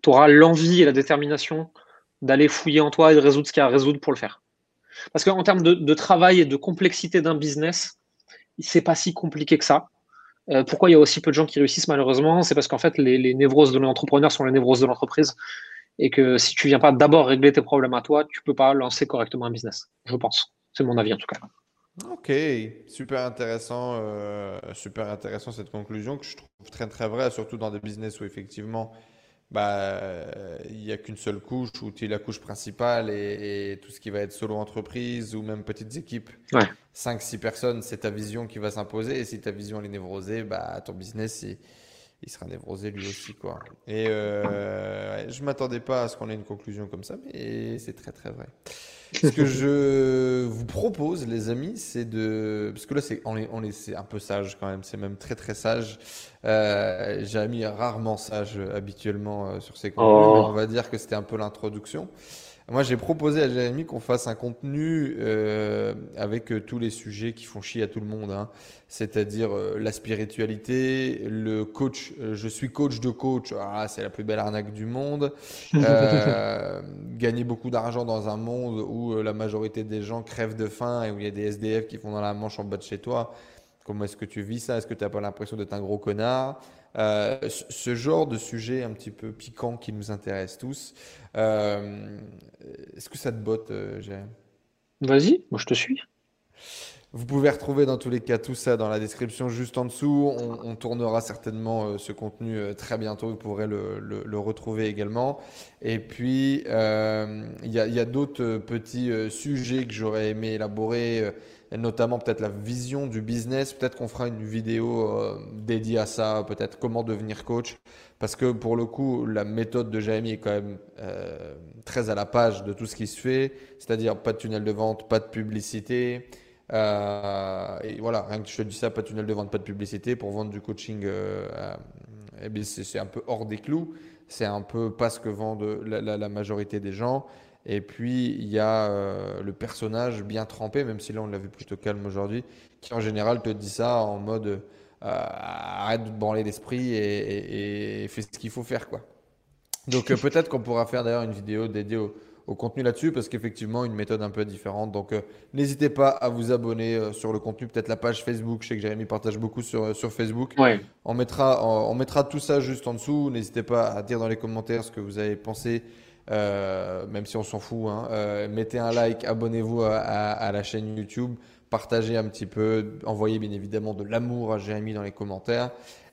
tu auras l'envie et la détermination d'aller fouiller en toi et de résoudre ce qu'il y a à résoudre pour le faire? Parce qu'en termes de, travail et de complexité d'un business, c'est pas si compliqué que ça. Euh, pourquoi il y a aussi peu de gens qui réussissent malheureusement C'est parce qu'en fait, les, névroses de l'entrepreneur sont les névroses de l'entreprise et que si tu viens pas d'abord régler tes problèmes à toi, tu peux pas lancer correctement un business. Je pense. C'est mon avis en tout cas. Ok, super intéressant, euh, super intéressant cette conclusion que je trouve très très vraie, surtout dans des business où effectivement bah il n'y a qu'une seule couche où tu es la couche principale et, tout ce qui va être solo entreprise ou même petites équipes, ouais. 5-6 personnes, c'est ta vision qui va s'imposer et si ta vision est névrosée, bah ton business il, il sera névrosé lui aussi quoi. Et euh, je m'attendais pas à ce qu'on ait une conclusion comme ça, mais c'est très très vrai. Ce que je vous propose, les amis, c'est de. Parce que là, c'est on est, on est, c'est un peu sage quand même, c'est même très très sage. Euh, Jérémy est rarement sage habituellement euh, sur ses contenus, oh. mais on va dire que c'était un peu l'introduction. Moi, j'ai proposé à Jérémy qu'on fasse un contenu euh, avec euh, tous les sujets qui font chier à tout le monde, hein. c'est-à-dire euh, la spiritualité, le coach. je suis coach de coach, ah, c'est la plus belle arnaque du monde. gagner beaucoup d'argent dans un monde où la majorité des gens crèvent de faim et où il y a des SDF qui font dans la manche en bas de chez toi. Comment est-ce que tu vis ça? Est-ce que tu n'as pas l'impression d'être un gros connard? Euh, ce genre de sujet un petit peu piquant qui nous intéresse tous. Euh, est-ce que ça te botte, euh, Vas-y, moi je te suis. Vous pouvez retrouver dans tous les cas tout ça dans la description juste en dessous. On, tournera certainement ce contenu très bientôt. Vous pourrez le, retrouver également. Et puis, il y a d'autres petits sujets que j'aurais aimé élaborer et notamment peut-être la vision du business. Peut-être qu'on fera une vidéo euh, dédiée à ça, peut-être comment devenir coach. Parce que pour le coup, la méthode de Jérémy est quand même euh, très à la page de tout ce qui se fait, c'est-à-dire pas de tunnel de vente, pas de publicité. Euh, et voilà, rien que je te dis ça, pas de tunnel de vente, pas de publicité pour vendre du coaching. Eh c'est un peu hors des clous. C'est un peu pas ce que vendent la majorité des gens. Et puis, il y a euh, le personnage bien trempé, même si là, on l'a vu plutôt calme aujourd'hui, qui en général te dit ça en mode euh, arrête de branler l'esprit et, fais ce qu'il faut faire. quoi. Donc, euh, peut-être qu'on pourra faire d'ailleurs une vidéo dédiée au, contenu là-dessus, parce qu'effectivement, une méthode un peu différente. Donc, n'hésitez pas à vous abonner sur le contenu, peut-être la page Facebook. Je sais que Jérémy partage beaucoup sur, sur Facebook. On, mettra, on mettra tout ça juste en dessous. N'hésitez pas à dire dans les commentaires ce que vous avez pensé euh, même si on s'en fout. Hein. Euh, mettez un like, abonnez-vous à, la chaîne YouTube, partagez un petit peu, envoyez bien évidemment de l'amour à Jérémy dans les commentaires.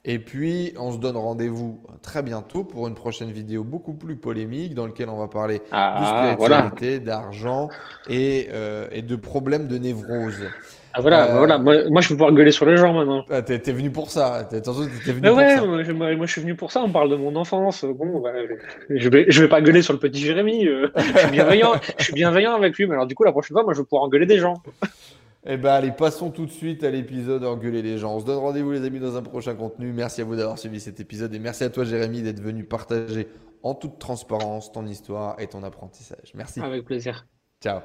Et puis, on se donne rendez-vous très bientôt pour une prochaine vidéo beaucoup plus polémique dans laquelle on va parler ah, de spiritualité, d'argent et, euh, et de problèmes de névrose. Ah voilà, euh, voilà. Moi, moi, je vais pouvoir gueuler sur les gens maintenant. Ah, t'es, venu pour ça. T'es, venu mais ouais, Moi, je, moi, je suis venu pour ça. On parle de mon enfance. Bon, bah, je vais, je vais pas gueuler sur le petit Jérémy. Euh. je suis bienveillant. je suis bienveillant avec lui. Mais alors, du coup, la prochaine fois, moi, je vais pouvoir engueuler des gens. Eh ben, allez, passons tout de suite à l'épisode Engueuler les gens. On se donne rendez-vous, les amis, dans un prochain contenu. Merci à vous d'avoir suivi cet épisode et merci à toi, Jérémy, d'être venu partager en toute transparence ton histoire et ton apprentissage. Merci. Avec plaisir. Ciao.